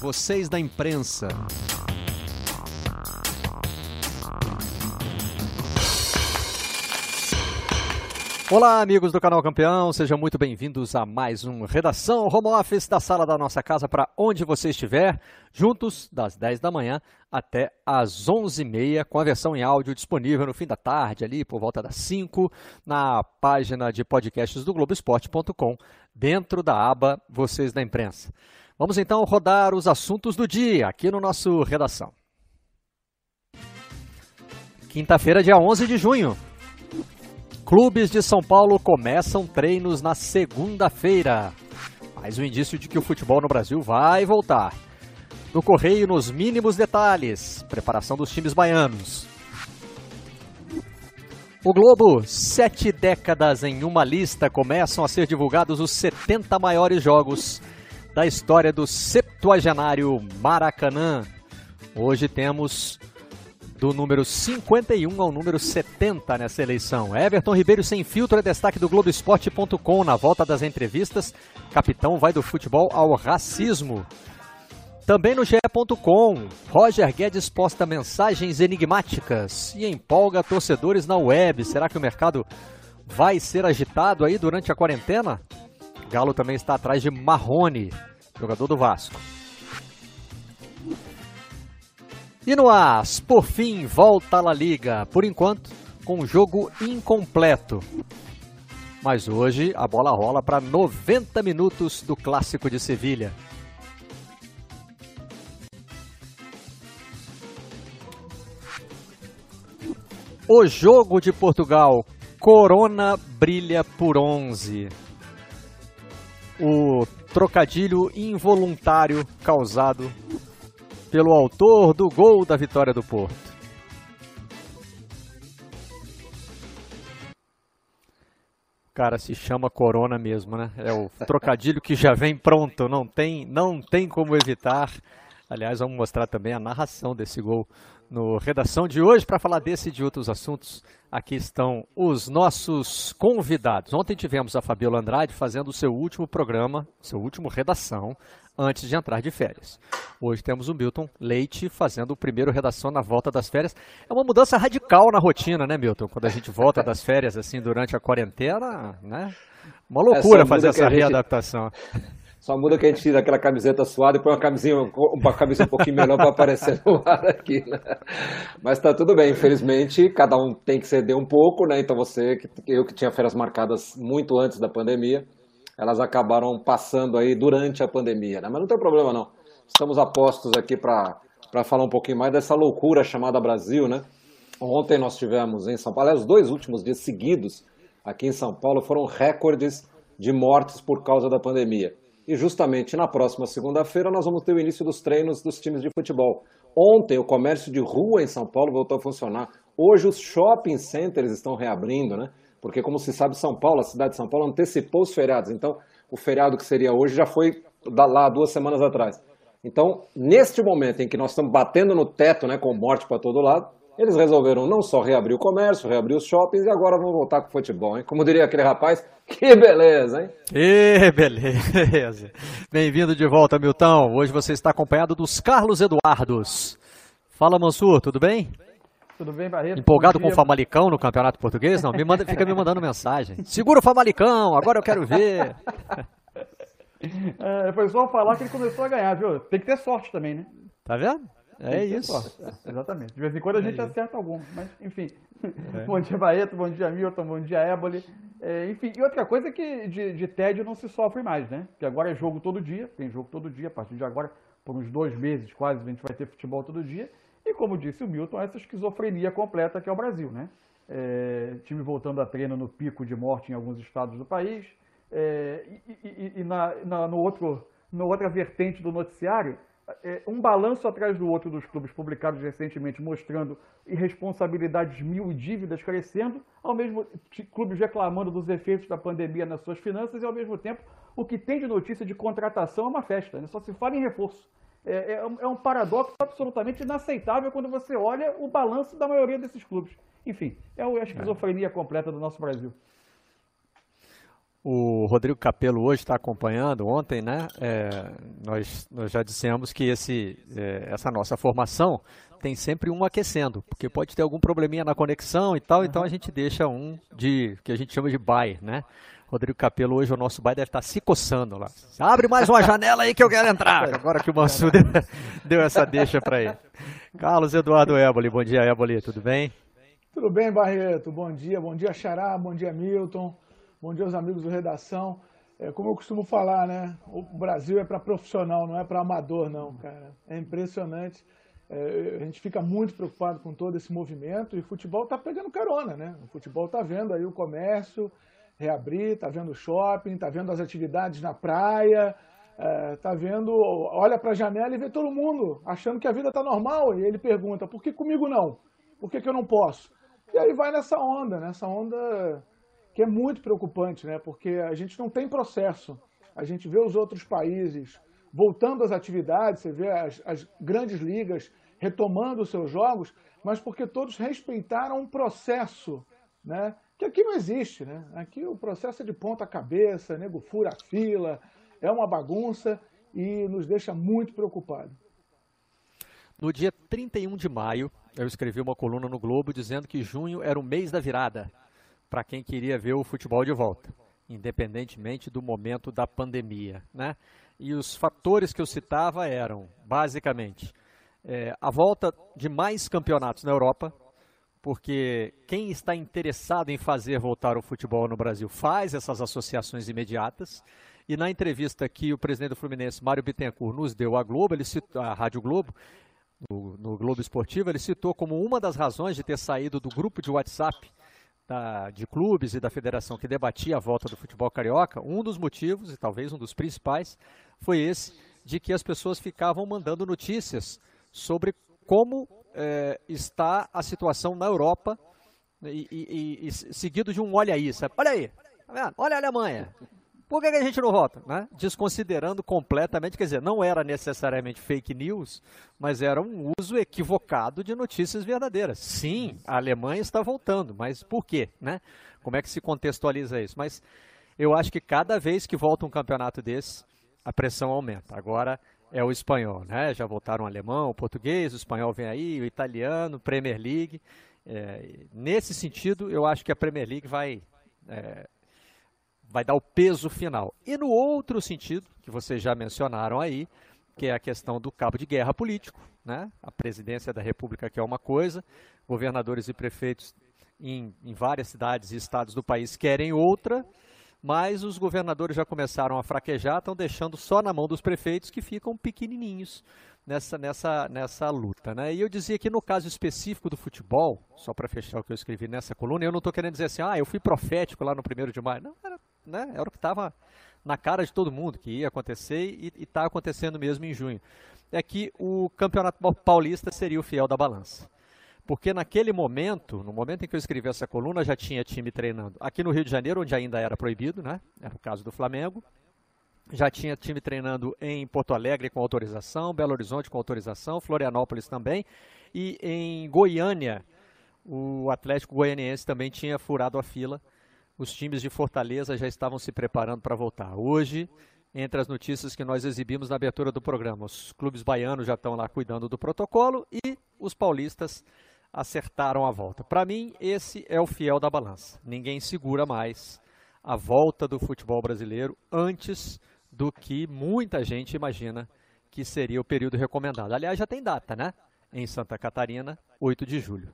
vocês da imprensa. Olá, amigos do canal Campeão, sejam muito bem-vindos a mais um Redação Home Office da sala da nossa casa para onde você estiver, juntos das 10 da manhã até as 11h30, com a versão em áudio disponível no fim da tarde, ali por volta das 5, na página de podcasts do Globoesporte.com, dentro da aba Vocês da Imprensa. Vamos então rodar os assuntos do dia aqui no nosso Redação. Quinta-feira, dia 11 de junho. Clubes de São Paulo começam treinos na segunda-feira. Mais um indício de que o futebol no Brasil vai voltar. No Correio, nos mínimos detalhes, preparação dos times baianos. O Globo, sete décadas em uma lista, começam a ser divulgados os 70 maiores jogos da história do septuagenário Maracanã. Hoje temos do número 51 ao número 70 nessa eleição. Everton Ribeiro sem filtro é destaque do Globoesporte.com na volta das entrevistas. Capitão vai do futebol ao racismo. Também no GE.com, Roger Guedes posta mensagens enigmáticas e empolga torcedores na web. Será que o mercado vai ser agitado aí durante a quarentena? Galo também está atrás de Marrone, jogador do Vasco. E no AS, por fim, volta a La Liga, por enquanto, com um jogo incompleto. Mas hoje a bola rola para 90 minutos do clássico de Sevilha. O jogo de Portugal, Corona brilha por 11. O trocadilho involuntário causado pelo autor do gol da vitória do Porto. Cara, se chama Corona mesmo, né? É o trocadilho que já vem pronto, não tem, não tem como evitar. Aliás, vamos mostrar também a narração desse gol no Redação de hoje para falar desse e de outros assuntos. Aqui estão os nossos convidados. Ontem tivemos a Fabiola Andrade fazendo o seu último programa, seu último Redação, antes de entrar de férias. Hoje temos o Milton Leite fazendo o primeiro Redação na volta das férias. É uma mudança radical na rotina, né, Milton? Quando a gente volta das férias assim durante a quarentena, né? Uma loucura fazer essa readaptação. Só muda que a gente tira aquela camiseta suada e põe uma camisinha, uma camisa um pouquinho melhor para aparecer no ar aqui. Né? Mas tá tudo bem, infelizmente, cada um tem que ceder um pouco, né? Então você, eu que tinha férias marcadas muito antes da pandemia, elas acabaram passando aí durante a pandemia, né? Mas não tem problema não. Estamos apostos aqui para falar um pouquinho mais dessa loucura chamada Brasil, né? Ontem nós tivemos em São Paulo, aliás, os dois últimos dias seguidos aqui em São Paulo foram recordes de mortes por causa da pandemia. E justamente na próxima segunda-feira nós vamos ter o início dos treinos dos times de futebol. Ontem o comércio de rua em São Paulo voltou a funcionar. Hoje os shopping centers estão reabrindo, né? Porque como se sabe, São Paulo, a cidade de São Paulo antecipou os feriados. Então, o feriado que seria hoje já foi lá duas semanas atrás. Então, neste momento em que nós estamos batendo no teto, né, com morte para todo lado, eles resolveram não só reabrir o comércio, reabrir os shoppings e agora vão voltar com o futebol, hein? Como diria aquele rapaz, que beleza, hein? E beleza. Bem-vindo de volta, Milton. Hoje você está acompanhado dos Carlos Eduardos. Fala, Mansur, tudo bem? Tudo bem, Barreto? Empolgado com o Famalicão no Campeonato Português? Não, me manda, fica me mandando mensagem. Segura o Famalicão, agora eu quero ver. É, foi só falar que ele começou a ganhar, viu? Tem que ter sorte também, né? Tá vendo? É isso. Exatamente. De vez em quando a gente é acerta algum, mas enfim. É. bom dia, Baeto, bom dia, Milton, bom dia, Éboli. É, enfim, e outra coisa é que de, de tédio não se sofre mais, né? Porque agora é jogo todo dia, tem jogo todo dia, a partir de agora, por uns dois meses quase, a gente vai ter futebol todo dia. E como disse o Milton, essa esquizofrenia completa que é o Brasil, né? É, time voltando a treino no pico de morte em alguns estados do país. É, e, e, e na, na, no outro, na outra vertente do noticiário, é, um balanço atrás do outro dos clubes publicados recentemente mostrando irresponsabilidades mil e dívidas crescendo, ao mesmo clubes reclamando dos efeitos da pandemia nas suas finanças e ao mesmo tempo o que tem de notícia de contratação é uma festa, né? só se fala em reforço. É, é, é um paradoxo absolutamente inaceitável quando você olha o balanço da maioria desses clubes. Enfim, é a esquizofrenia completa do nosso Brasil. O Rodrigo Capello hoje está acompanhando. Ontem, né? É, nós, nós já dissemos que esse, é, essa nossa formação tem sempre um aquecendo, porque pode ter algum probleminha na conexão e tal, então a gente deixa um de que a gente chama de buy, né? Rodrigo Capello, hoje o nosso buy deve estar tá se coçando lá. Abre mais uma janela aí que eu quero entrar. Agora que o Mansur deu, deu essa deixa para ele. Carlos Eduardo Éboli, bom dia, Éboli, tudo bem? Tudo bem, Barreto? Bom dia, bom dia, Xará, bom dia, Milton. Bom dia aos amigos do Redação. É, como eu costumo falar, né? O Brasil é para profissional, não é para amador, não, cara. É impressionante. É, a gente fica muito preocupado com todo esse movimento e o futebol está pegando carona, né? O futebol está vendo aí o comércio reabrir, está vendo o shopping, está vendo as atividades na praia, está é, vendo, olha para a janela e vê todo mundo achando que a vida está normal e ele pergunta, por que comigo não? Por que, que eu não posso? E aí vai nessa onda, nessa onda que é muito preocupante, né? porque a gente não tem processo. A gente vê os outros países voltando às atividades, você vê as, as grandes ligas retomando os seus jogos, mas porque todos respeitaram um processo, né? que aqui não existe. Né? Aqui o processo é de ponta cabeça, nego fura a fila, é uma bagunça e nos deixa muito preocupados. No dia 31 de maio, eu escrevi uma coluna no Globo dizendo que junho era o mês da virada para quem queria ver o futebol de volta, independentemente do momento da pandemia. Né? E os fatores que eu citava eram, basicamente, é, a volta de mais campeonatos na Europa, porque quem está interessado em fazer voltar o futebol no Brasil faz essas associações imediatas. E na entrevista que o presidente do Fluminense, Mário Bittencourt, nos deu à Globo, ele citou, à Rádio Globo, no, no Globo Esportivo, ele citou como uma das razões de ter saído do grupo de WhatsApp da, de clubes e da federação que debatia a volta do futebol carioca, um dos motivos, e talvez um dos principais, foi esse de que as pessoas ficavam mandando notícias sobre como é, está a situação na Europa e, e, e, seguido de um olha aí, sabe? Olha aí, tá olha a Alemanha, por que, a gente não vota? Né? Desconsiderando completamente, quer dizer, não era necessariamente fake news, mas era um uso equivocado de notícias verdadeiras. Sim, a Alemanha está voltando, mas por quê? Né? Como é que se contextualiza isso? Mas eu acho que cada vez que volta um campeonato desse, a pressão aumenta. Agora é o espanhol, né? Já voltaram o alemão, o português, o espanhol vem aí, o italiano, Premier League. É, nesse sentido, eu acho que a Premier League vai é, vai dar o peso final. E no outro sentido, que vocês já mencionaram aí, que é a questão do cabo de guerra político, né? A presidência da República que é uma coisa, governadores e prefeitos em, em várias cidades e estados do país querem outra, mas os governadores já começaram a fraquejar, estão deixando só na mão dos prefeitos que ficam pequenininhos nessa, nessa, nessa luta. Né? E eu dizia que no caso específico do futebol, só para fechar o que eu escrevi nessa coluna, eu não estou querendo dizer assim, ah, eu fui profético lá no primeiro de maio. Não, era né, era o que estava na cara de todo mundo que ia acontecer e está acontecendo mesmo em junho. É que o Campeonato Paulista seria o fiel da balança. Porque naquele momento, no momento em que eu escrevi essa coluna, já tinha time treinando aqui no Rio de Janeiro, onde ainda era proibido, né? Era o caso do Flamengo. Já tinha time treinando em Porto Alegre com autorização, Belo Horizonte com autorização, Florianópolis também. E em Goiânia, o Atlético Goianiense também tinha furado a fila os times de Fortaleza já estavam se preparando para voltar. Hoje, entre as notícias que nós exibimos na abertura do programa, os clubes baianos já estão lá cuidando do protocolo e os paulistas acertaram a volta. Para mim, esse é o fiel da balança. Ninguém segura mais a volta do futebol brasileiro antes do que muita gente imagina que seria o período recomendado. Aliás, já tem data, né? Em Santa Catarina, 8 de julho.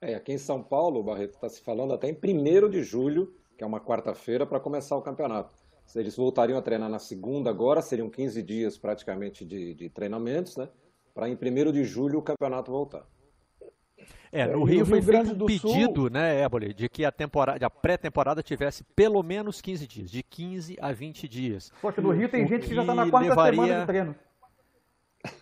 É, aqui em São Paulo, o Barreto está se falando até em 1 de julho, que é uma quarta-feira, para começar o campeonato. Se eles voltariam a treinar na segunda agora, seriam 15 dias praticamente de, de treinamentos, né? Para em 1 de julho o campeonato voltar. É, no Rio, Rio foi feito um pedido, Sul... né, Ébole, de que a, temporada, a pré-temporada tivesse pelo menos 15 dias, de 15 a 20 dias. Poxa, no Rio tem o gente que já está na quarta levaria... semana de treino.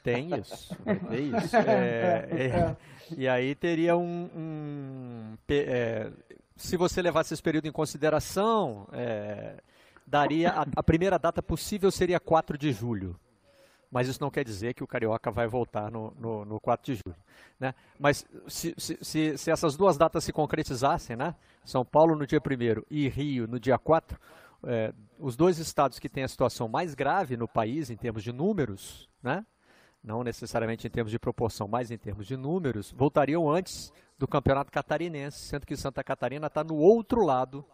Tem isso, tem isso. É, é, é, e aí teria um. um é, se você levasse esse período em consideração, é, daria. A, a, primeira data possível seria 4 de julho. Mas isso não quer dizer que o Carioca vai voltar no, no, no 4 de julho. Né? Mas se, se, se, se, essas duas datas se concretizassem, né? São Paulo no dia 1 e Rio no dia 4, é, os dois estados que têm a situação mais grave no país em termos de números, né? Não necessariamente em termos de proporção, mas em termos de números, voltariam antes do campeonato catarinense, sendo que Santa Catarina está no outro lado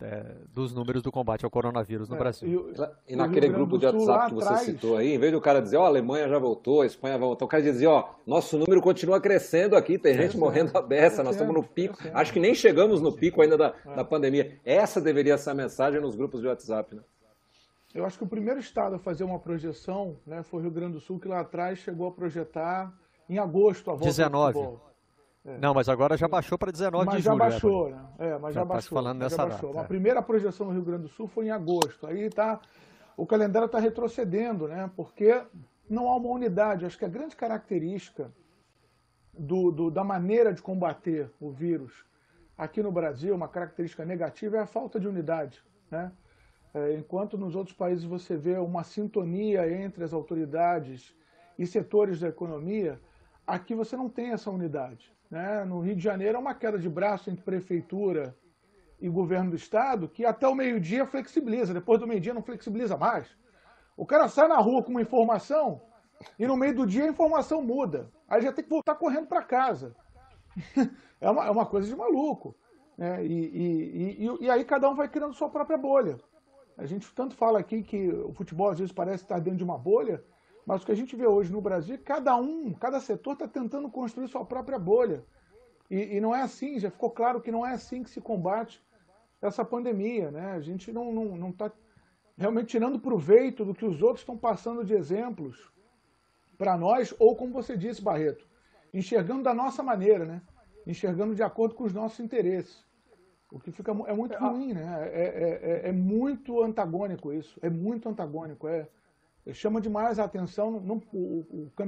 é, dos números do combate ao coronavírus no é, Brasil. E, e naquele grupo de WhatsApp que você atrás... citou aí, em vez do cara dizer, ó, oh, a Alemanha já voltou, a Espanha vai voltar, o cara dizia, ó, nosso número continua crescendo aqui, tem gente morrendo a beça, nós estamos no pico. Acho que nem chegamos no pico ainda da, da pandemia. Essa deveria ser a mensagem nos grupos de WhatsApp, né? Eu acho que o primeiro estado a fazer uma projeção né, foi o Rio Grande do Sul, que lá atrás chegou a projetar em agosto a volta 19. É. Não, mas agora já baixou para 19 mas de julho. Mas já baixou, né? É, mas já, já tá baixou. falando nessa baixou. Data, a primeira projeção no Rio Grande do Sul foi em agosto. Aí tá, o calendário está retrocedendo, né? Porque não há uma unidade. Acho que a grande característica do, do, da maneira de combater o vírus aqui no Brasil, uma característica negativa, é a falta de unidade, né? É, enquanto nos outros países você vê uma sintonia entre as autoridades e setores da economia, aqui você não tem essa unidade. Né? No Rio de Janeiro é uma queda de braço entre prefeitura e governo do estado que até o meio-dia flexibiliza, depois do meio-dia não flexibiliza mais. O cara sai na rua com uma informação e no meio do dia a informação muda. Aí já tem que voltar correndo para casa. é, uma, é uma coisa de maluco. Né? E, e, e, e, aí cada um vai criando sua própria bolha. A gente tanto fala aqui que o futebol às vezes parece estar dentro de uma bolha, mas o que a gente vê hoje no Brasil, cada um, cada setor está tentando construir sua própria bolha. E, e, não é assim, já ficou claro que não é assim que se combate essa pandemia. Né? A gente não está não, não tá realmente tirando proveito do que os outros estão passando de exemplos para nós, ou como você disse, Barreto, enxergando da nossa maneira, né? enxergando de acordo com os nossos interesses. O que fica é muito é, ruim, né? É, é, é, é muito antagônico isso, é muito antagônico. É, chama demais a atenção o,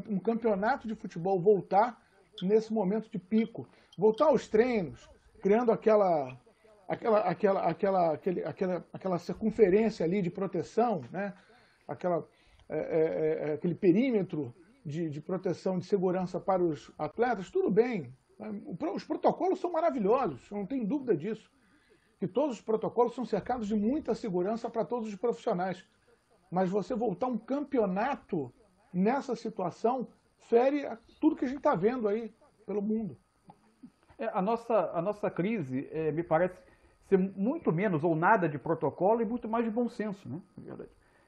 um campeonato de futebol voltar nesse momento de pico. Voltar aos treinos, criando aquela, aquela, aquela, aquela, aquele, aquela, aquela circunferência ali de proteção, né? aquela, é, é, é, aquele perímetro de, de proteção, de segurança para os atletas, tudo bem. Os protocolos são maravilhosos, não tem dúvida disso. Que todos os protocolos são cercados de muita segurança para todos os profissionais. Mas você voltar um campeonato nessa situação fere tudo que a gente está vendo aí pelo mundo. É, a, nossa, a nossa crise é, me parece ser muito menos ou nada de protocolo e muito mais de bom senso, né?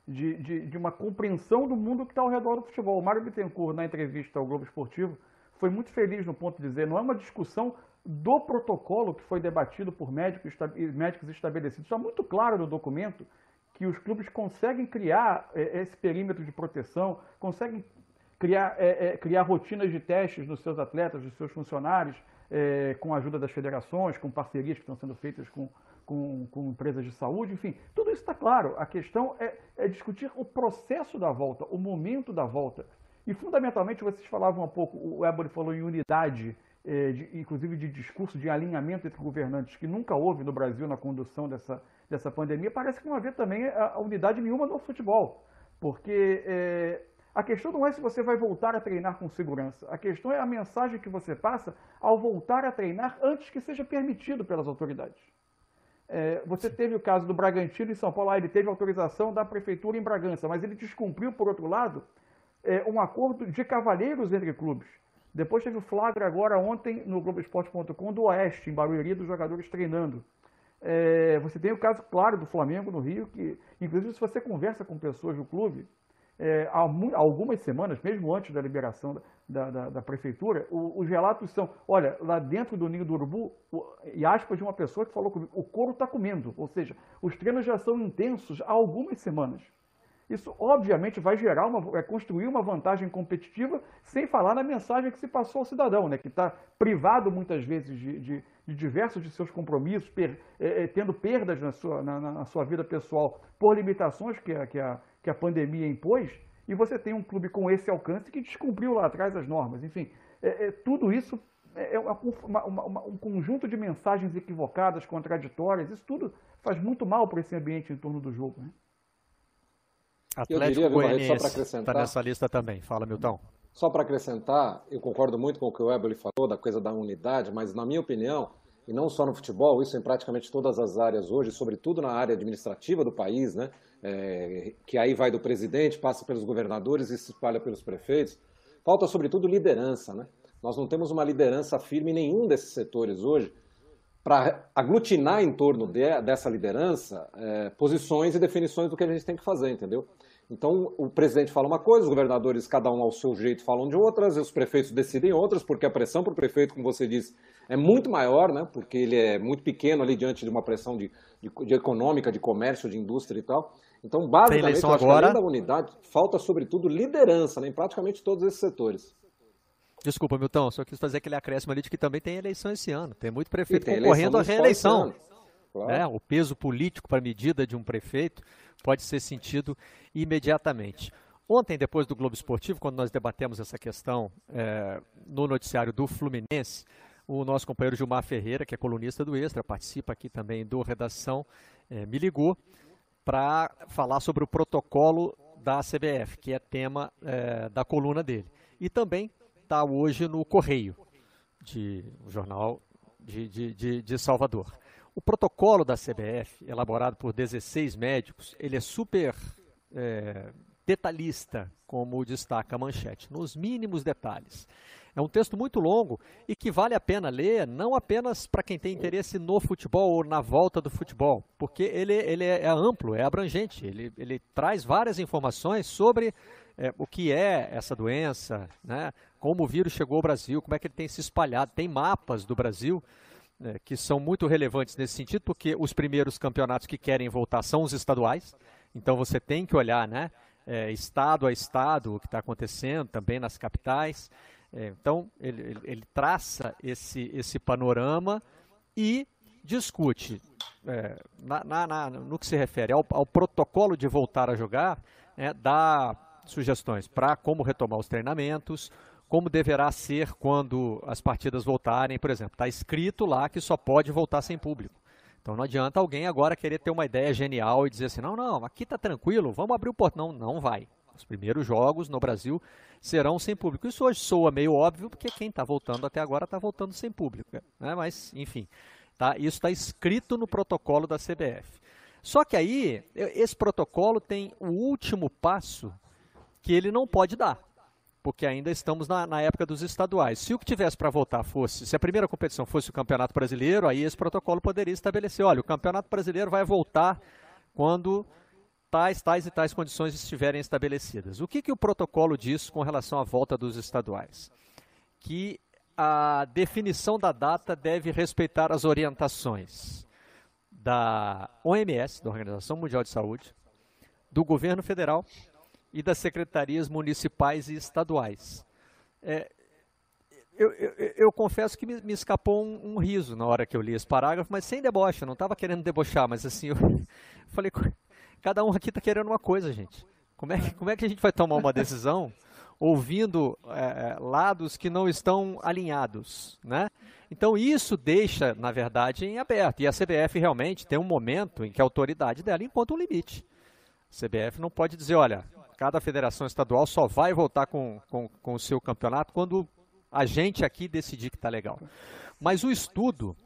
De, de, de uma compreensão do mundo que está ao redor do futebol. O Mário Bittencourt, na entrevista ao Globo Esportivo, foi muito feliz no ponto de dizer, não é uma discussão do protocolo que foi debatido por médicos, médicos estabelecidos. Está muito claro no documento que os clubes conseguem criar é, esse perímetro de proteção, conseguem criar, é, é, criar rotinas de testes dos seus atletas, dos seus funcionários, é, com a ajuda das federações, com parcerias que estão sendo feitas com, com, com empresas de saúde, enfim, tudo isso está claro. A questão é, é, discutir o processo da volta, o momento da volta. E, fundamentalmente, vocês falavam um pouco, o Ebony falou em unidade, é, de, inclusive de discurso de alinhamento entre governantes, que nunca houve no Brasil na condução dessa, dessa pandemia, parece que não havia também a, a unidade nenhuma no futebol. Porque é, a questão não é se você vai voltar a treinar com segurança. A questão é a mensagem que você passa ao voltar a treinar antes que seja permitido pelas autoridades. É, você teve o caso do Bragantino em São Paulo, ah, ele teve autorização da prefeitura em Bragança, mas ele descumpriu, por outro lado, é, um acordo de cavalheiros entre clubes. Depois teve o flagra agora ontem no Globoesporte.com do Oeste, em Barueri, dos jogadores treinando. É, você tem o caso claro do Flamengo no Rio, que inclusive se você conversa com pessoas do clube, é, há, algumas semanas, mesmo antes da liberação da, da, da prefeitura, o, os relatos são, olha, lá dentro do ninho do urubu, o, e aspas de uma pessoa que falou comigo, o couro está comendo, ou seja, os treinos já são intensos há algumas semanas. Isso, obviamente, vai gerar uma, vai construir uma vantagem competitiva, sem falar na mensagem que se passou ao cidadão, né, que está privado muitas vezes de, de, de, diversos de seus compromissos, per, é, é, tendo perdas na sua, na, na, sua vida pessoal por limitações que a, que, a, que a pandemia impôs, e você tem um clube com esse alcance que descumpriu lá atrás as normas. Enfim, é, é tudo isso é, é uma, uma, uma, um conjunto de mensagens equivocadas, contraditórias, isso tudo faz muito mal para esse ambiente em torno do jogo. Né? Atlético eu diria, só para acrescentar. Está nessa lista também. Fala, Milton. Só para acrescentar, eu concordo muito com o que o Ebel falou, da coisa da unidade, mas na minha opinião, e não só no futebol, isso em praticamente todas as áreas hoje, sobretudo na área administrativa do país, né? É, que aí vai do presidente, passa pelos governadores e se espalha pelos prefeitos. Falta, sobretudo, liderança. Né? Nós não temos uma liderança firme em nenhum desses setores hoje para aglutinar em torno de, dessa liderança é, posições e definições do que a gente tem que fazer, entendeu? Então, o presidente fala uma coisa, os governadores, cada um ao seu jeito, falam de outras, e os prefeitos decidem outras, porque a pressão para o prefeito, como você disse, é muito maior, né? porque ele é muito pequeno ali diante de uma pressão de, de, de econômica, de comércio, de indústria e tal. Então, basicamente, eu acho agora... da unidade, falta, sobretudo, liderança né? em praticamente todos esses setores. Desculpa, Milton, só quis fazer aquele acréscimo ali de que também tem eleição esse ano. Tem muito prefeito tem concorrendo à reeleição. Claro. É, o peso político para a medida de um prefeito pode ser sentido imediatamente. Ontem, depois do Globo Esportivo, quando nós debatemos essa questão é, no noticiário do Fluminense, o nosso companheiro Gilmar Ferreira, que é colunista do Extra, participa aqui também do Redação, é, me ligou para falar sobre o protocolo da CBF, que é tema é, da coluna dele. E também está hoje no Correio, de, o jornal de, de, de, de Salvador. O protocolo da CBF, elaborado por 16 médicos, ele é super é, detalhista, como destaca a manchete, nos mínimos detalhes. É um texto muito longo e que vale a pena ler, não apenas para quem tem interesse no futebol ou na volta do futebol, porque ele, ele é, é amplo, é abrangente, ele, ele traz várias informações sobre é, o que é essa doença, né? como o vírus chegou ao Brasil, como é que ele tem se espalhado. Tem mapas do Brasil né, que são muito relevantes nesse sentido, porque os primeiros campeonatos que querem voltar são os estaduais, então você tem que olhar né, é, estado a estado o que está acontecendo, também nas capitais. É, então, ele, ele, ele, traça esse, esse panorama e discute, é, na, na, na, no que se refere ao, ao, protocolo de voltar a jogar, é, dá sugestões para como retomar os treinamentos, como deverá ser quando as partidas voltarem, por exemplo. Está escrito lá que só pode voltar sem público. Então não adianta alguém agora querer ter uma ideia genial e dizer assim, não, não, aqui está tranquilo, vamos abrir o portão. Não, não vai. Os primeiros jogos no Brasil serão sem público. Isso hoje soa meio óbvio, porque quem está voltando até agora está voltando sem público. Né? Mas, enfim, tá? isso está escrito no protocolo da CBF. Só que aí, esse protocolo tem o último passo que ele não pode dar, porque ainda estamos na, na época dos estaduais. Se o que tivesse para voltar fosse, se a primeira competição fosse o Campeonato Brasileiro, aí esse protocolo poderia estabelecer, olha, o Campeonato Brasileiro vai voltar quando tais, tais e tais condições estiverem estabelecidas. O que, que o protocolo diz com relação à volta dos estaduais? Que a definição da data deve respeitar as orientações da OMS, da Organização Mundial de Saúde, do governo federal e das secretarias municipais e estaduais. É, eu, eu, eu, confesso que me, me escapou um, um, riso na hora que eu li esse parágrafo, mas sem deboche, eu não estava querendo debochar, mas assim, eu falei, Cada um aqui está querendo uma coisa, gente. Como é, como é que a gente vai tomar uma decisão ouvindo é, lados que não estão alinhados, né? Então isso deixa, na verdade, em aberto. E a CBF realmente tem um momento em que a autoridade dela encontra um limite. A CBF não pode dizer, olha, cada federação estadual só vai voltar com, com, com o seu campeonato quando a gente aqui decidir que está legal. Mas o estudo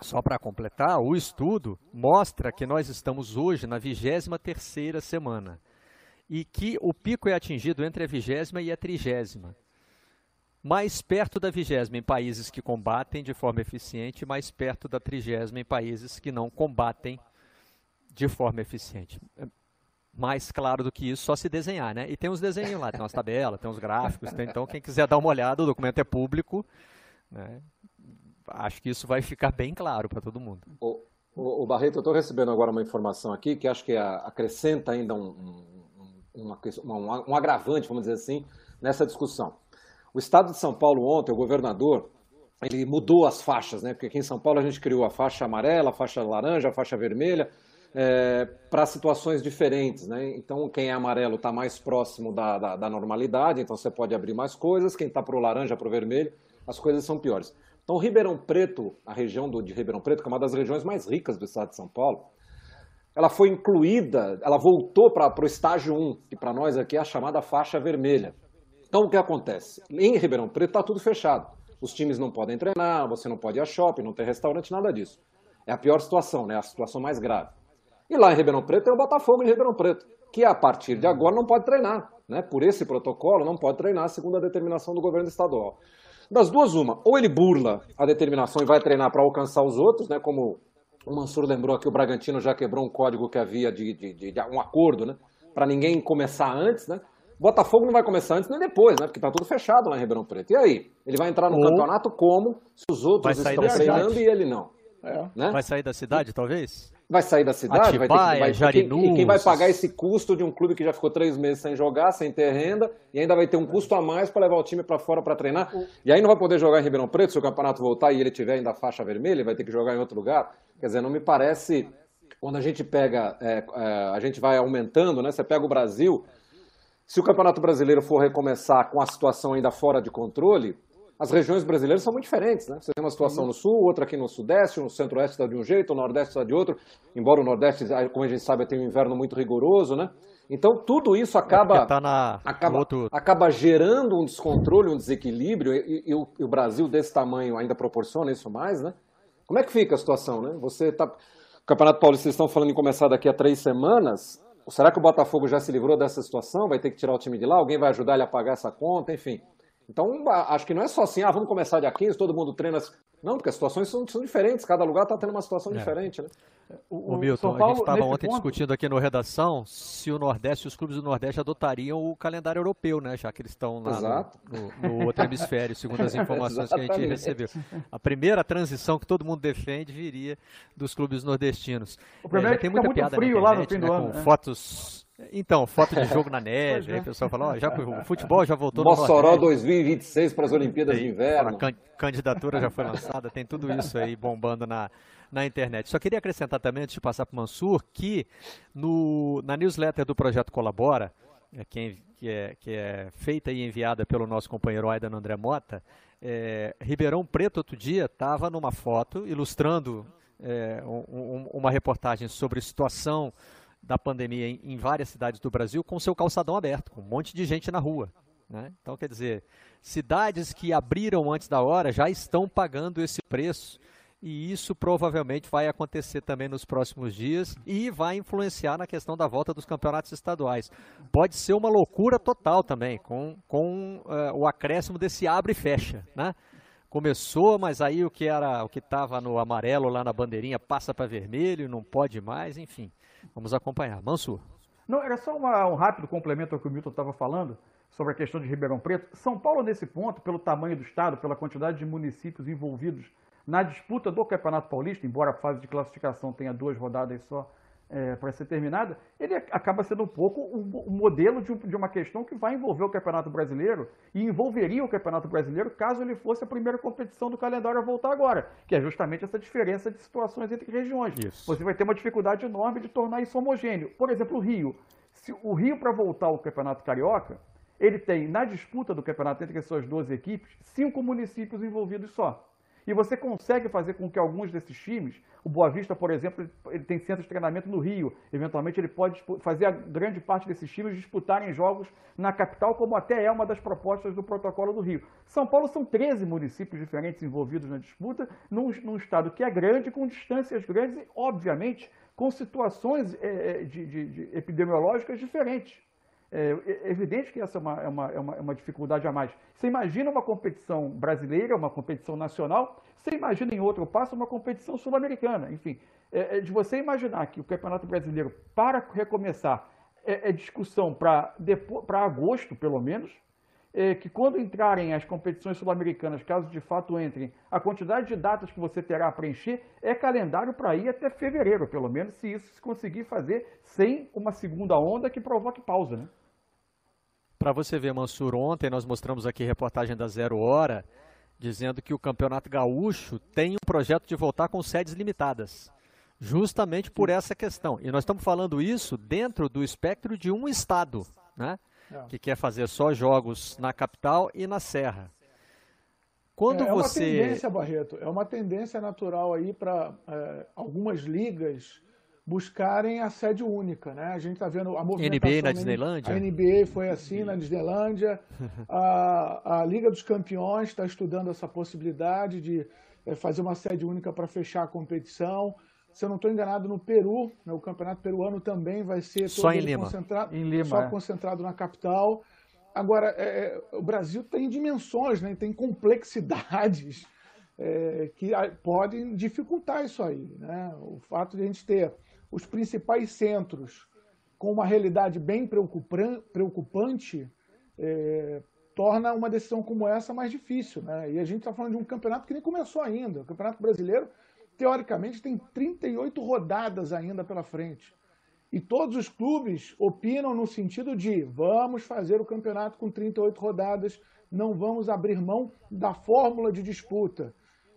só para completar, o estudo mostra que nós estamos hoje na 23ª semana e que o pico é atingido entre a vigésima e a trigésima. Mais perto da vigésima em países que combatem de forma eficiente, mais perto da trigésima em países que não combatem de forma eficiente. Mais claro do que isso, só se desenhar, né? E tem uns desenhos lá, tem umas tabelas, tem uns gráficos, tem, então quem quiser dar uma olhada, o documento é público, né? acho que isso vai ficar bem claro para todo mundo. O, o, o Barreto, eu estou recebendo agora uma informação aqui que acho que acrescenta ainda um, um, uma, um agravante, vamos dizer assim, nessa discussão. O Estado de São Paulo ontem, o governador, ele mudou as faixas, né? Porque aqui em São Paulo a gente criou a faixa amarela, a faixa laranja, a faixa vermelha, é, para situações diferentes, né? Então quem é amarelo está mais próximo da, da, da, normalidade, então você pode abrir mais coisas. Quem está para o laranja, para o vermelho, as coisas são piores. Então, Ribeirão Preto, a região do, de Ribeirão Preto, que é uma das regiões mais ricas do estado de São Paulo, ela foi incluída, ela voltou para o estágio 1, que para nós aqui é a chamada faixa vermelha. Então, o que acontece? Em Ribeirão Preto está tudo fechado. Os times não podem treinar, você não pode ir a shopping, não tem restaurante, nada disso. É a pior situação, né? A situação mais grave. E lá em Ribeirão Preto tem o Botafogo em Ribeirão Preto, que a partir de agora não pode treinar. Né? Por esse protocolo, não pode treinar segundo a determinação do governo estadual. Das duas, uma, ou ele burla a determinação e vai treinar para alcançar os outros, né? como o Mansur lembrou aqui, o Bragantino já quebrou um código que havia de, de, de, de um acordo, né? Para ninguém começar antes, né? Botafogo não vai começar antes nem depois, né? Porque tá tudo fechado lá em Ribeirão Preto. E aí? Ele vai entrar no Ou campeonato como se os outros estão treinando e ele não? É. Né? Vai sair da cidade, talvez? Vai sair da cidade, Atibaia, vai ter, vai, Jarinu, quem, quem vai pagar esse custo de um clube que já ficou três meses sem jogar, sem ter renda, e ainda vai ter um custo a mais para levar o time para fora para treinar. E aí não vai poder jogar em Ribeirão Preto se o campeonato voltar e ele tiver ainda a faixa vermelha, ele vai ter que jogar em outro lugar. Quer dizer, não me parece. Quando a gente pega, é, é, a gente vai aumentando, né? Você pega o Brasil, se o Campeonato Brasileiro for recomeçar com a situação ainda fora de controle, as regiões brasileiras são muito diferentes, né? Você tem uma situação no sul, outra aqui no sudeste, no centro-oeste está de um jeito, o nordeste está de outro, embora o nordeste, como a gente sabe, tem um inverno muito rigoroso, né? Então tudo isso acaba, é tá na, acaba, outro... acaba gerando um descontrole, um desequilíbrio, e, e, o, e, o, Brasil desse tamanho ainda proporciona isso mais, né? Como é que fica a situação, né? Você tá. O Campeonato Paulista, vocês estão falando em começar daqui a três semanas. Será que o Botafogo já se livrou dessa situação? Vai ter que tirar o time de lá? Alguém vai ajudar ele a pagar essa conta? Enfim. Então, acho que não é só assim, ah, vamos começar dia 15, todo mundo treina. Não, porque as situações são, são diferentes, cada lugar está tendo uma situação é. diferente, né? O, o Milton, Paulo, a gente estava ontem ponto... discutindo aqui no Redação se o Nordeste, os clubes do Nordeste adotariam o calendário europeu, né? Já que eles estão lá no, no, no, outro hemisfério, segundo as informações que a gente recebeu. A primeira transição que todo mundo defende viria dos clubes nordestinos. O primeiro é, é tem muita piada frio internet, lá no fim do né, ano. Com né? fotos então, foto de jogo na neve, aí o pessoal fala, ó, já o futebol já voltou Mossoró 2026 para as Olimpíadas tem, de Inverno. A candidatura já foi lançada, tem tudo isso aí bombando na, na internet. Só queria acrescentar também, antes de passar para o Mansur, que no, na newsletter do Projeto Colabora, é, que, é, que é feita e enviada pelo nosso companheiro Aidan André Mota, é, Ribeirão Preto, outro dia, estava numa foto ilustrando é, um, uma reportagem sobre situação da pandemia em, em, várias cidades do Brasil com seu calçadão aberto, com um monte de gente na rua. Né? Então, quer dizer, cidades que abriram antes da hora já estão pagando esse preço e isso provavelmente vai acontecer também nos próximos dias e vai influenciar na questão da volta dos campeonatos estaduais. Pode ser uma loucura total também, com, com uh, o acréscimo desse abre e fecha, né? Começou, mas aí o que era o que estava no amarelo lá na bandeirinha passa para vermelho, não pode mais, enfim. Vamos acompanhar. Mansur. Não, era só uma, um rápido complemento ao que o Milton estava falando sobre a questão de Ribeirão Preto. São Paulo, nesse ponto, pelo tamanho do estado, pela quantidade de municípios envolvidos na disputa do Campeonato Paulista, embora a fase de classificação tenha duas rodadas só, é, para ser terminada, ele acaba sendo um pouco o modelo de, de, uma questão que vai envolver o Campeonato Brasileiro e envolveria o Campeonato Brasileiro caso ele fosse a primeira competição do calendário a voltar agora, que é justamente essa diferença de situações entre regiões. Isso. Você vai ter uma dificuldade enorme de tornar isso homogêneo. Por exemplo, o Rio. Se o Rio, para voltar ao Campeonato Carioca, ele tem, na disputa do campeonato entre as suas 12 equipes, cinco municípios envolvidos só. E você consegue fazer com que alguns desses times, o Boa Vista, por exemplo, ele tem centro de treinamento no Rio. Eventualmente ele pode fazer a grande parte desses times disputarem jogos na capital, como até é uma das propostas do protocolo do Rio. São Paulo são 13 municípios diferentes envolvidos na disputa, num, num estado que é grande, com distâncias grandes e, obviamente, com situações é, de, de, de epidemiológicas diferentes. É, é evidente que essa é uma, é uma, é uma, é uma dificuldade a mais. Você imagina uma competição brasileira, uma competição nacional, você imagina em outro passo uma competição sul-americana. Enfim, é, é de você imaginar que o Campeonato Brasileiro, para recomeçar, é, é discussão para agosto, pelo menos, é, que quando entrarem as competições sul-americanas, caso de fato entrem, a quantidade de datas que você terá a preencher é calendário para ir até fevereiro, pelo menos, se isso se conseguir fazer sem uma segunda onda que provoque pausa, né? Para você ver, Mansur, ontem nós mostramos aqui reportagem da Zero Hora, dizendo que o Campeonato Gaúcho tem um projeto de voltar com sedes limitadas, justamente por essa questão. E nós estamos falando isso dentro do espectro de um estado, né? É. Que quer fazer só jogos na capital e na Serra. Quando é, é você... uma tendência, Barreto, é uma tendência natural aí para é, algumas ligas buscarem a sede única, né? A gente está vendo a movimentação... NBA na Disneylândia? A NBA foi assim na Disneylândia, a, a Liga dos Campeões está estudando essa possibilidade de é, fazer uma sede única para fechar a competição. Se eu não estou enganado, no Peru, né, o campeonato peruano também vai ser só em Lima. concentrado, em Lima, só é. concentrado na capital. Agora, é, o Brasil tem dimensões, né, tem complexidades é, que podem dificultar isso aí. Né? O fato de a gente ter os principais centros com uma realidade bem preocupante é, torna uma decisão como essa mais difícil. Né? E a gente está falando de um campeonato que nem começou ainda. O Campeonato Brasileiro, teoricamente, tem 38 rodadas ainda pela frente. E todos os clubes opinam no sentido de vamos fazer o campeonato com 38 rodadas, não vamos abrir mão da fórmula de disputa.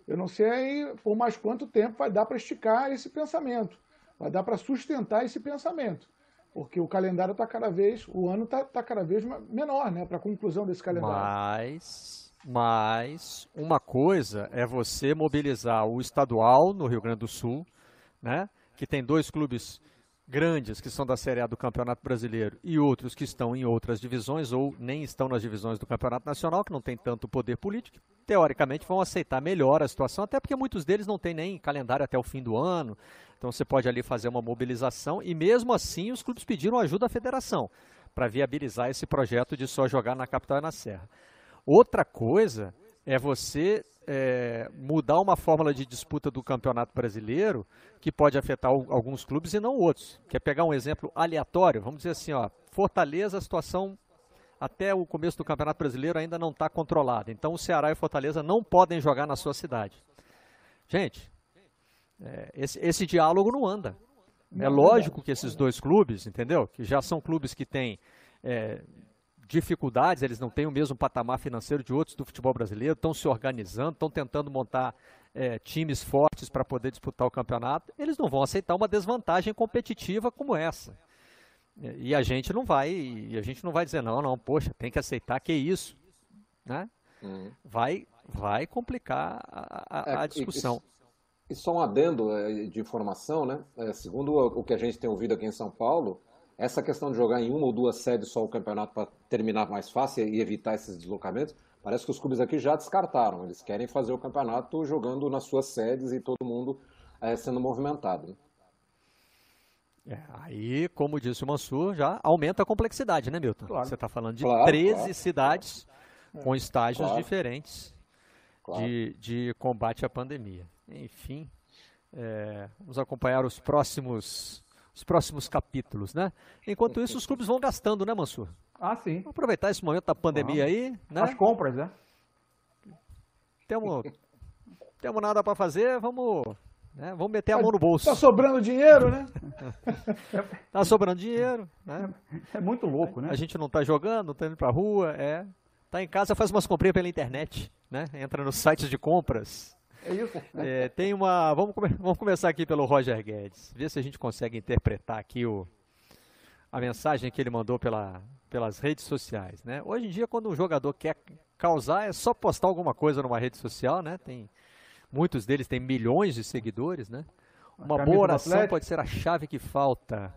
Eu não sei por mais quanto tempo vai dar para esticar esse pensamento, vai dar para sustentar esse pensamento, porque o calendário está cada vez, o ano está tá cada vez menor, né, para a conclusão desse calendário. Mas, mas uma coisa é você mobilizar o estadual no Rio Grande do Sul, né, que tem dois clubes grandes que são da Série A do Campeonato Brasileiro e outros que estão em outras divisões ou nem estão nas divisões do Campeonato Nacional, que não tem tanto poder político, teoricamente vão aceitar melhor a situação, até porque muitos deles não têm nem calendário até o fim do ano. Então você pode ali fazer uma mobilização e mesmo assim os clubes pediram ajuda à federação para viabilizar esse projeto de só jogar na capital e na serra. Outra coisa é você é, mudar uma fórmula de disputa do Campeonato Brasileiro que pode afetar alguns clubes e não outros. Quer pegar um exemplo aleatório? Vamos dizer assim, ó, Fortaleza, a situação até o começo do Campeonato Brasileiro ainda não está controlada. Então o Ceará e Fortaleza não podem jogar na sua cidade. Gente, é, esse, esse, diálogo não anda. É lógico que esses dois clubes, entendeu? Que já são clubes que têm é, dificuldades, eles não têm o mesmo patamar financeiro de outros do futebol brasileiro, estão se organizando, estão tentando montar é, times fortes para poder disputar o campeonato, eles não vão aceitar uma desvantagem competitiva como essa. E a gente não vai, e a gente não vai dizer não, não, poxa, tem que aceitar que é isso, né? Uhum. Vai, vai complicar a, a, a discussão. E, e, só um adendo é, de informação, né? É, segundo o que a gente tem ouvido aqui em São Paulo, essa questão de jogar em uma ou duas sedes só o campeonato para terminar mais fácil e evitar esses deslocamentos, parece que os clubes aqui já descartaram. Eles querem fazer o campeonato jogando nas suas sedes e todo mundo é, sendo movimentado. Né? É, aí, como disse o Mansur, já aumenta a complexidade, né, Milton? Claro. Você está falando de claro, 13 claro, cidades com estágios diferentes de, de combate à pandemia. Enfim, é, vamos acompanhar os próximos os próximos capítulos, né? Enquanto isso, os clubes vão gastando, né, Mansur? Ah, sim. Vamos aproveitar esse momento da pandemia aí, né? As compras, né? Temos, temos nada para fazer, vamos, né? vamos meter a mão no bolso. Tá sobrando dinheiro, né? tá sobrando dinheiro, né? É muito louco, né? A gente não tá jogando, não tá indo pra rua, é. Tá em casa, faz umas comprinhas pela internet, né? Entra nos sites de compras, é isso. É, tem uma. Vamos, come... vamos começar aqui pelo Roger Guedes. Ver se a gente consegue interpretar aqui o, a mensagem que ele mandou pela, pelas redes sociais. Né? Hoje em dia, quando um jogador quer causar, é só postar alguma coisa numa rede social, né? Tem, muitos deles têm milhões de seguidores, né? Uma boa oração pode ser a chave que falta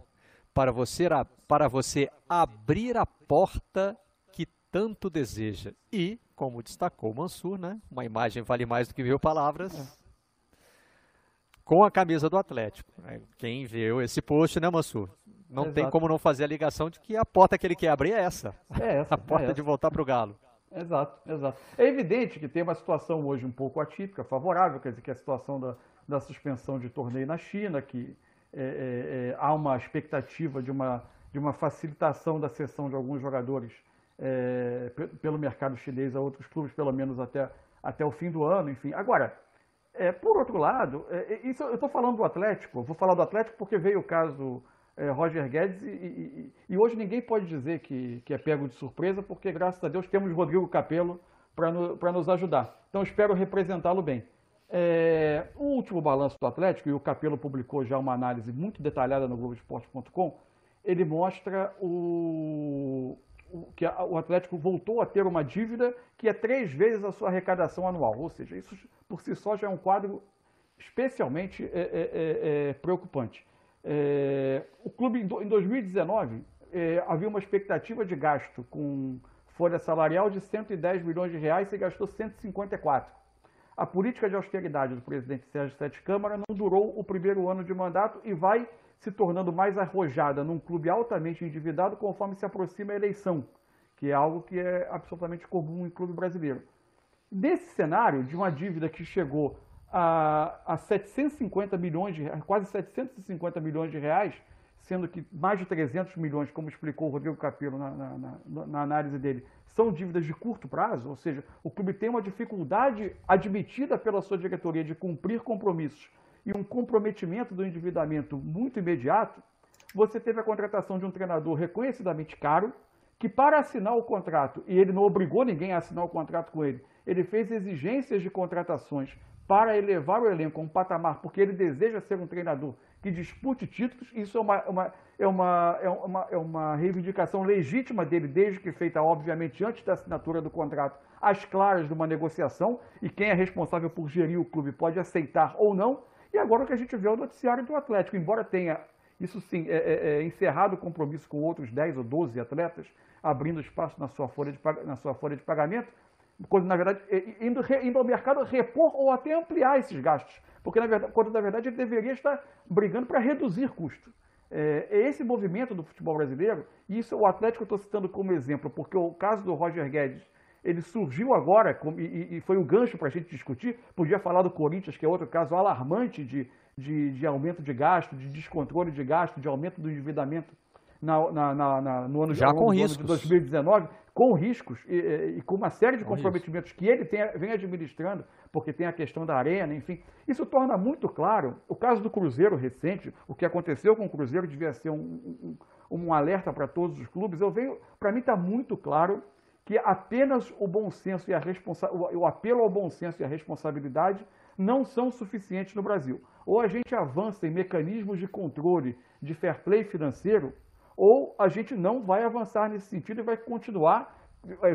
para você, para você abrir a porta tanto deseja. E como destacou o Mansur, né? Uma imagem vale mais do que mil palavras. É. Com a camisa do Atlético. Né? Quem viu esse post, né, Mansur? Não Exato. tem como não fazer a ligação de que a porta que ele quer abrir é essa. É essa. a porta é essa. de voltar para o Galo. Exato, exato. É evidente que tem uma situação hoje um pouco atípica, favorável, quer dizer, que é a situação da, da suspensão de torneio na China, que é, é, é, há uma expectativa de uma, de uma facilitação da sessão de alguns jogadores é, pelo mercado chinês a outros clubes, pelo menos até, até o fim do ano, enfim. Agora, é, por outro lado, é, isso eu estou falando do Atlético, vou falar do Atlético porque veio o caso é, Roger Guedes e, e, e, hoje ninguém pode dizer que, que é pego de surpresa, porque graças a Deus temos Rodrigo Capello para no, nos ajudar. Então espero representá-lo bem. É, o último balanço do Atlético, e o Capello publicou já uma análise muito detalhada no Globoesporte.com, ele mostra o, que o Atlético voltou a ter uma dívida que é três vezes a sua arrecadação anual. Ou seja, isso por si só já é um quadro especialmente é, é, é, é preocupante. É, o clube, em 2019, é, havia uma expectativa de gasto com folha salarial de 110 milhões de reais e gastou 154. A política de austeridade do presidente Sérgio Sete Câmara não durou o primeiro ano de mandato e vai se tornando mais arrojada num clube altamente endividado conforme se aproxima a eleição, que é algo que é absolutamente comum em clube brasileiro. Nesse cenário de uma dívida que chegou a, a 750 milhões de quase 750 milhões de reais, sendo que mais de 300 milhões, como explicou o Rodrigo Capello na, na, na, na, análise dele, são dívidas de curto prazo, ou seja, o clube tem uma dificuldade admitida pela sua diretoria de cumprir compromissos e um comprometimento do endividamento muito imediato, você teve a contratação de um treinador reconhecidamente caro, que para assinar o contrato, e ele não obrigou ninguém a assinar o contrato com ele, ele fez exigências de contratações para elevar o elenco a um patamar, porque ele deseja ser um treinador que dispute títulos. Isso é uma, uma, é uma, é uma, é uma reivindicação legítima dele, desde que feita, obviamente, antes da assinatura do contrato, às claras de uma negociação, e quem é responsável por gerir o clube pode aceitar ou não. E agora o que a gente vê é o noticiário do Atlético, embora tenha, isso sim, é, é, é encerrado o compromisso com outros 10 ou 12 atletas, abrindo espaço na sua folha de, na sua folha de pagamento, quando na verdade indo, indo ao mercado repor ou até ampliar esses gastos, porque na verdade, quando na verdade ele deveria estar brigando para reduzir custo. É, é, esse movimento do futebol brasileiro, e isso o Atlético eu estou citando como exemplo, porque o caso do Roger Guedes, ele surgiu agora e, e foi um gancho para a gente discutir. Podia falar do Corinthians, que é outro caso alarmante de, de, de aumento de gasto, de descontrole de gasto, de aumento do endividamento na, na, na, no ano, Já com riscos. de 2019, com riscos e, e, com uma série de com comprometimentos risco. que ele tem, vem administrando, porque tem a questão da arena, enfim. Isso torna muito claro o caso do Cruzeiro recente, o que aconteceu com o Cruzeiro devia ser um, um, um alerta para todos os clubes. Eu venho, para mim está muito claro que apenas o bom senso e a responsa o apelo ao bom senso e a responsabilidade não são suficientes no Brasil. Ou a gente avança em mecanismos de controle de fair play financeiro, ou a gente não vai avançar nesse sentido e vai continuar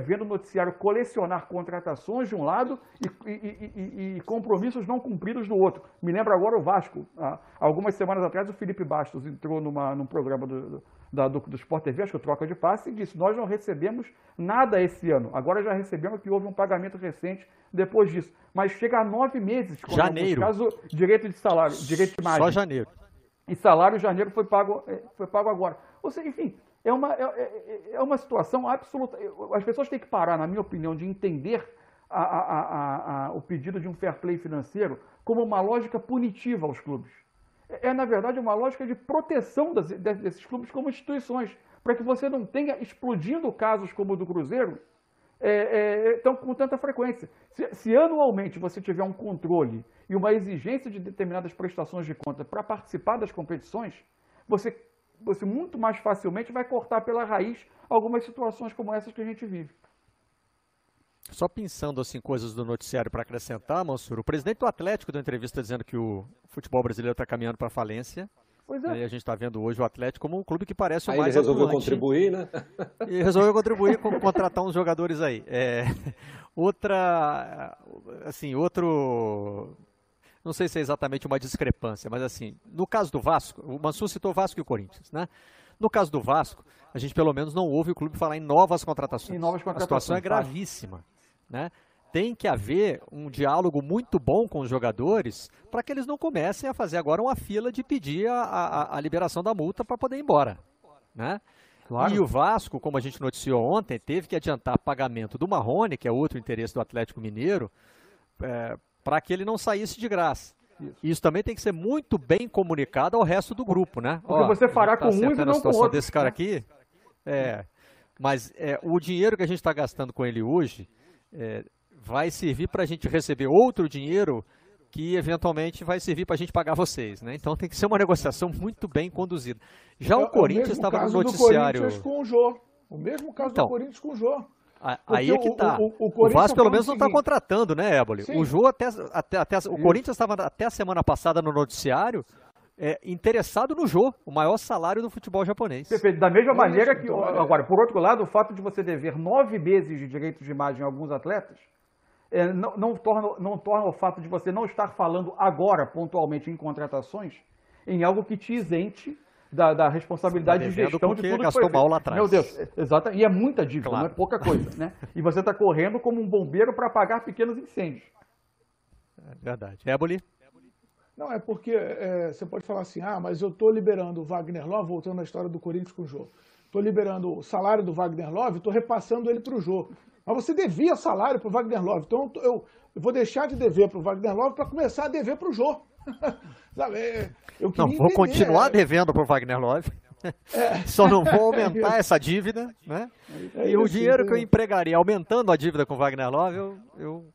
vendo o noticiário colecionar contratações de um lado e, e, e, e, compromissos não cumpridos do outro. Me lembra agora o Vasco. Há algumas semanas atrás, o Felipe Bastos entrou numa, num programa do, do, do, do Sport TV, acho que troca de passe, e disse: Nós não recebemos nada esse ano. Agora já recebemos que houve um pagamento recente depois disso. Mas chega a nove meses. Janeiro. No caso, direito de salário, direito de imagem. Só janeiro. E salário janeiro foi pago, é, foi pago agora. Ou seja, enfim, é uma, é, é, é uma situação absoluta. As pessoas têm que parar, na minha opinião, de entender a, a, a, o pedido de um fair play financeiro como uma lógica punitiva aos clubes. É, é na verdade, uma lógica de proteção das, desses clubes como instituições, para que você não tenha explodindo casos como o do Cruzeiro é, é, tão, com tanta frequência. Se, se, anualmente você tiver um controle e uma exigência de determinadas prestações de conta para participar das competições, você você muito mais facilmente vai cortar pela raiz algumas situações como essas que a gente vive. Só pensando assim coisas do noticiário para acrescentar, Mansur, o presidente do Atlético deu entrevista dizendo que o futebol brasileiro está caminhando para falência. Pois é. E a gente está vendo hoje o Atlético como um clube que parece o aí mais ele resolveu atuante. contribuir, né? E resolveu contribuir com contratar uns jogadores aí. É, outra, assim, outro não sei se é exatamente uma discrepância, mas assim, no caso do Vasco, o Mansur citou Vasco e o Corinthians, né? No caso do Vasco, a gente pelo menos não ouve o clube falar em novas contratações. Em novas contratações. A situação é gravíssima, né? Tem que haver um diálogo muito bom com os jogadores para que eles não comecem a fazer agora uma fila de pedir a, a, a liberação da multa para poder ir embora, né? Claro. E o Vasco, como a gente noticiou ontem, teve que adiantar pagamento do Marrone, que é outro interesse do Atlético Mineiro, é, para que ele não saísse de graça. Isso. Também tem que ser muito bem comunicado ao resto do grupo, né? Porque Ó, você fará tá com uns e não com outros. desse cara aqui, é, mas é, o dinheiro que a gente está gastando com ele hoje é, vai servir para a gente receber outro dinheiro que eventualmente vai servir para a gente pagar vocês, né? Então tem que ser uma negociação muito bem conduzida. Já é, o Corinthians estava no noticiário. O mesmo caso do Corinthians com o Jô. O mesmo caso então, do Corinthians com o Jô. Aí é que tá. O, o, o, o Vasco pelo menos não está contratando, né, Éboli? O Jô até, até, até o Corinthians estava até a semana passada no noticiário é, interessado no Jô, o maior salário do futebol japonês. Perfeito. Da mesma é maneira que, então, agora, por outro lado, o fato de você dever nove meses de direitos de imagem a alguns atletas é, não, não, torna, não torna o fato de você não estar falando agora, pontualmente, em contratações, em algo que te isente da, da responsabilidade tá de gestão de tudo que gastou mal lá atrás. Meu Deus, exato. E é muita dívida, claro. não é pouca coisa, né? E você está correndo como um bombeiro para apagar pequenos incêndios. É verdade. Éboli? Não, é porque é, você pode falar assim, ah, mas eu estou liberando o Wagner Love, voltando à história do Corinthians com o Jô. Estou liberando o salário do Wagner Love, estou repassando ele para o Jô. Mas você devia salário para o Wagner Love. Então eu, eu vou deixar de dever para o Wagner Love para começar a dever para o Jô. Sabe, é, não, vou entender, continuar é... devendo para o Wagner Love. É. Só não vou aumentar essa dívida, né? É e o dinheiro que eu empregaria aumentando a dívida com o Wagner Love, eu, eu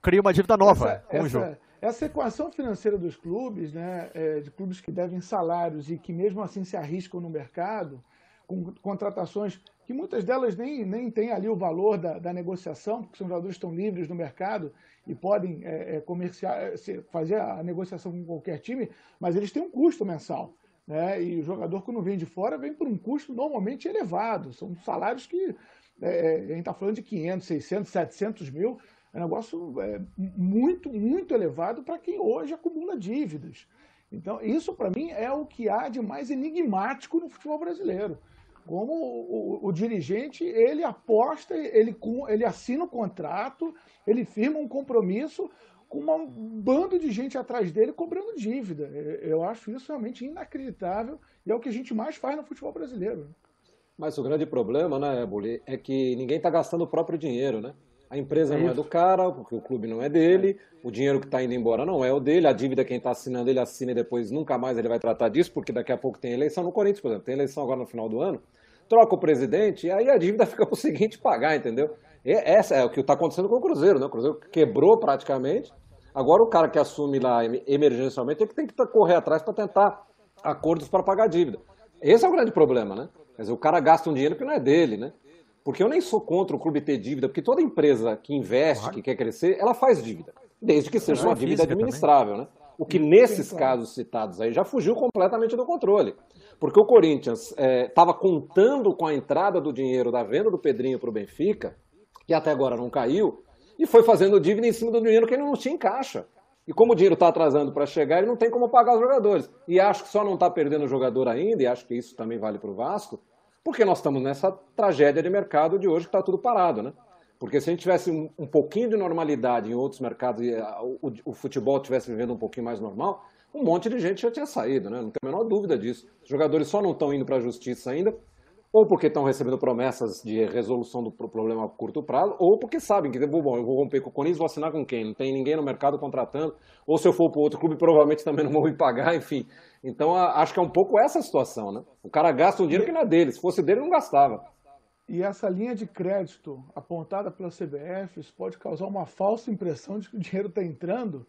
crio uma dívida nova essa, com essa, o jogo. Essa equação financeira dos clubes, né, é, de clubes que devem salários e que mesmo assim se arriscam no mercado, com contratações que muitas delas nem, nem têm ali o valor da, da negociação, porque os jogadores estão livres no mercado e podem é, é, comerciar, é, fazer a negociação com qualquer time, mas eles têm um custo mensal. Né? E o jogador, quando vem de fora, vem por um custo normalmente elevado. São salários que é, é a gente está falando de 500, 600, 700 mil. É um negócio é, muito, muito elevado para quem hoje acumula dívidas. Então, isso para mim é o que há de mais enigmático no futebol brasileiro como o, o, o, dirigente ele aposta, ele, ele assina o contrato, ele firma um compromisso com um bando de gente atrás dele cobrando dívida. Eu acho isso realmente inacreditável e é o que a gente mais faz no futebol brasileiro. Mas o grande problema, né, Eboli, é que ninguém está gastando o próprio dinheiro, né? A empresa é não é do cara, porque o clube não é dele, o dinheiro que está indo embora não é o dele, a dívida quem está assinando ele assina e depois nunca mais ele vai tratar disso, porque daqui a pouco tem eleição no Corinthians, por exemplo, tem eleição agora no final do ano, troca o presidente e aí a dívida fica para o seguinte pagar, entendeu? E essa é o que está acontecendo com o Cruzeiro, né? O Cruzeiro quebrou praticamente, agora o cara que assume lá emergencialmente é que tem que correr atrás para tentar acordos para pagar a dívida. Esse é o grande problema, né? Quer dizer, o cara gasta um dinheiro que não é dele, né? Porque eu nem sou contra o clube ter dívida, porque toda empresa que investe, claro. que quer crescer, ela faz dívida. Desde que seja uma dívida administrável, né? O que nesses casos citados aí já fugiu completamente do controle. Porque o Corinthians estava é, contando com a entrada do dinheiro da venda do Pedrinho para o Benfica, que até agora não caiu, e foi fazendo dívida em cima do dinheiro que ele não tinha em caixa. E como o dinheiro está atrasando para chegar, ele não tem como pagar os jogadores. E acho que só não está perdendo o jogador ainda, e acho que isso também vale para o Vasco, porque nós estamos nessa tragédia de mercado de hoje que está tudo parado, né? Porque se a gente tivesse um, um pouquinho de normalidade em outros mercados e a, o, o, futebol estivesse vivendo um pouquinho mais normal, um monte de gente já tinha saído, né? Não tem a menor dúvida disso. Os jogadores só não estão indo para a justiça ainda, ou porque estão recebendo promessas de resolução do problema a curto prazo, ou porque sabem que, bom, eu vou romper com o Corinthians, vou assinar com quem? Não tem ninguém no mercado contratando, ou se eu for para outro clube, provavelmente também não vou me pagar, enfim. Então, acho que é um pouco essa a situação, né? O cara gasta um dinheiro que não é dele, se fosse dele, não gastava. E essa linha de crédito apontada pela CBF pode causar uma falsa impressão de que o dinheiro está entrando,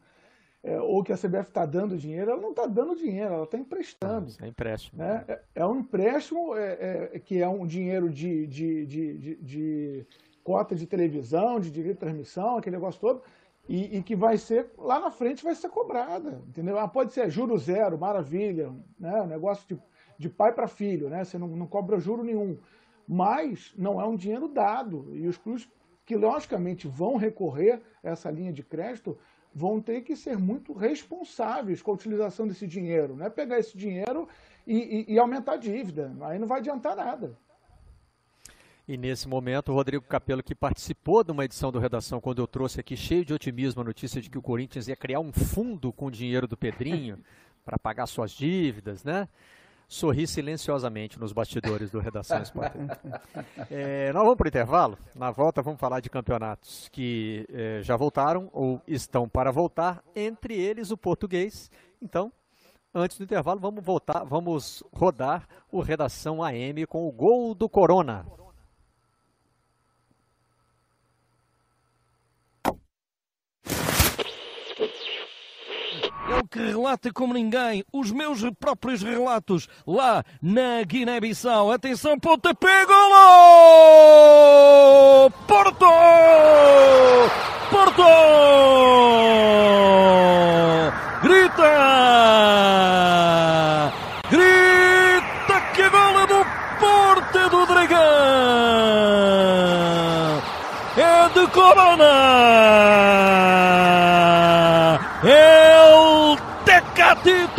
é, ou que a CBF está dando dinheiro. Ela não está dando dinheiro, ela está emprestando. é empréstimo. Né? É, é, um empréstimo é, é, que é um dinheiro de, de, de, de, de cota de televisão, de direito de transmissão, aquele negócio todo, e, e, que vai ser, lá na frente vai ser cobrada, entendeu? Ah, pode ser juro zero, maravilha, né? negócio de, de pai para filho, né? Você não, não cobra juro nenhum mas não é um dinheiro dado. E os clubes que, logicamente, vão recorrer a essa linha de crédito vão ter que ser muito responsáveis com a utilização desse dinheiro. Não é pegar esse dinheiro e, e, e aumentar a dívida. Aí não vai adiantar nada. E nesse momento, o Rodrigo Capello, que participou de uma edição do Redação, quando eu trouxe aqui, cheio de otimismo, a notícia de que o Corinthians ia criar um fundo com o dinheiro do Pedrinho para pagar suas dívidas, né? sorri silenciosamente nos bastidores do Redação Esporte. é, nós vamos para o intervalo. Na volta vamos falar de campeonatos que é, já voltaram ou estão para voltar, entre eles o português. Então, antes do intervalo, vamos voltar, vamos rodar o Redação AM com o gol do Corona. Que relata como ninguém os meus próprios relatos lá na Guiné-Bissau. Atenção, pontapé, golo! Porto! Porto! Grita! Grita que a bola do Porto é do Dragão! É de Corona!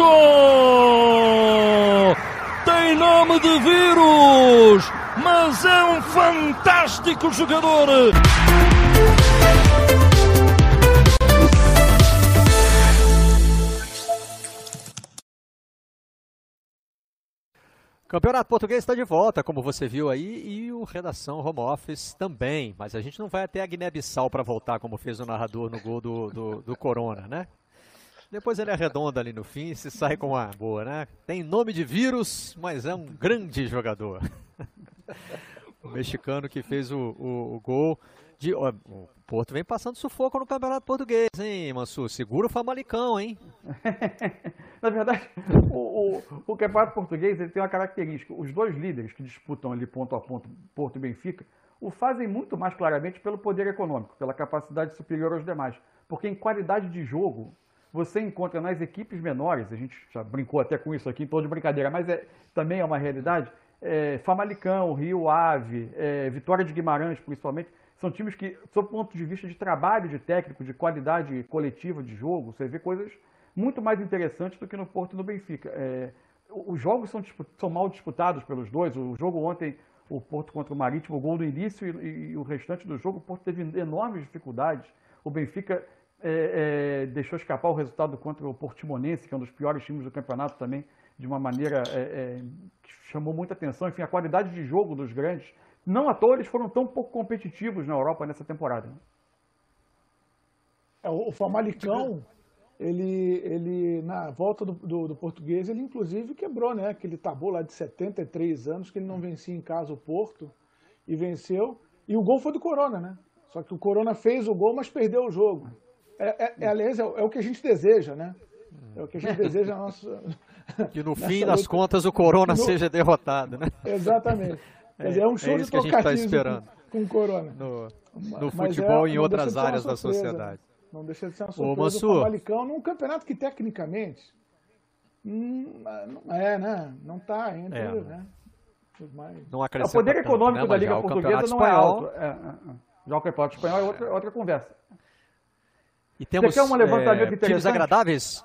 Tito! nome de vírus, mas é um fantástico jogador. Campeonato Português está de volta, como você viu aí, e o Redação Home Office também. Mas a gente não vai até a Guiné-Bissau para voltar, como fez o narrador no gol do, do, do, Corona, né? Depois ele arredonda ali no fim e se sai com uma boa, né? Tem nome de vírus, mas é um grande jogador. o mexicano que fez o, o, o gol de, ó, o Porto vem passando sufoco no Campeonato Português, hein, Mansur? Segura o Famalicão, hein? Na verdade, o, o, o, Campeonato Português ele tem uma característica. Os dois líderes que disputam ali ponto a ponto, Porto e Benfica, o fazem muito mais claramente pelo poder econômico, pela capacidade superior aos demais. Porque em qualidade de jogo, você encontra nas equipes menores, a gente já brincou até com isso aqui em todo de brincadeira, mas é, também é uma realidade, é, Famalicão, Rio Ave, é, Vitória de Guimarães, principalmente, são times que, sob o ponto de vista de trabalho de técnico, de qualidade coletiva de jogo, você vê coisas muito mais interessantes do que no Porto e no Benfica. É, os jogos são, são, mal disputados pelos dois. O jogo ontem, o Porto contra o Marítimo, o gol do início e, e o restante do jogo, o Porto teve enormes dificuldades. O Benfica é, é, deixou escapar o resultado contra o Portimonense, que é um dos piores times do campeonato também, de uma maneira é, é, que chamou muita atenção. Enfim, a qualidade de jogo dos grandes não à toa eles foram tão pouco competitivos na Europa nessa temporada. É, o Famalicão, ele, ele na volta do, do, do, português, ele inclusive quebrou, né? Aquele tabu lá de 73 anos que ele não vencia em casa o Porto e venceu. E o gol foi do Corona, né? Só que o Corona fez o gol, mas perdeu o jogo. É, é, é aliás, é, é, o que a gente deseja, né? É o que a gente deseja nossa, Que no fim das contas o Corona no... seja derrotado, né? Exatamente. Quer dizer, é um show é de tá trocadilhos tá com, com Corona. No, no futebol é, e em outras áreas da sociedade. Não deixa de ser uma surpresa o Famalicão num campeonato que tecnicamente hum, não é, né? Não está entre, é, né? Não o poder econômico né? da Liga Portuguesa não é alto. É, é, é, já o Campeonato Espanhol é outra, outra conversa. E temos Você quer uma levantamento é, times agradáveis?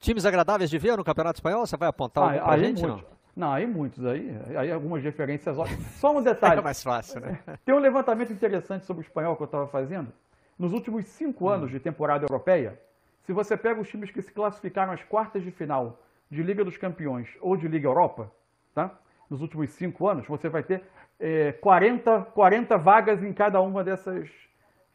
Times agradáveis de ver no Campeonato Espanhol? Você vai apontar ah, pra gente? Não? Não, aí muitos, aí, aí algumas referências Só um detalhe. É mais fácil, né? Tem um levantamento interessante sobre o espanhol que eu estava fazendo. Nos últimos cinco hum. anos de temporada europeia, se você pega os times que se classificaram às quartas de final de Liga dos Campeões ou de Liga Europa, tá? Nos últimos cinco anos, você vai ter é, 40, 40 vagas em cada uma dessas,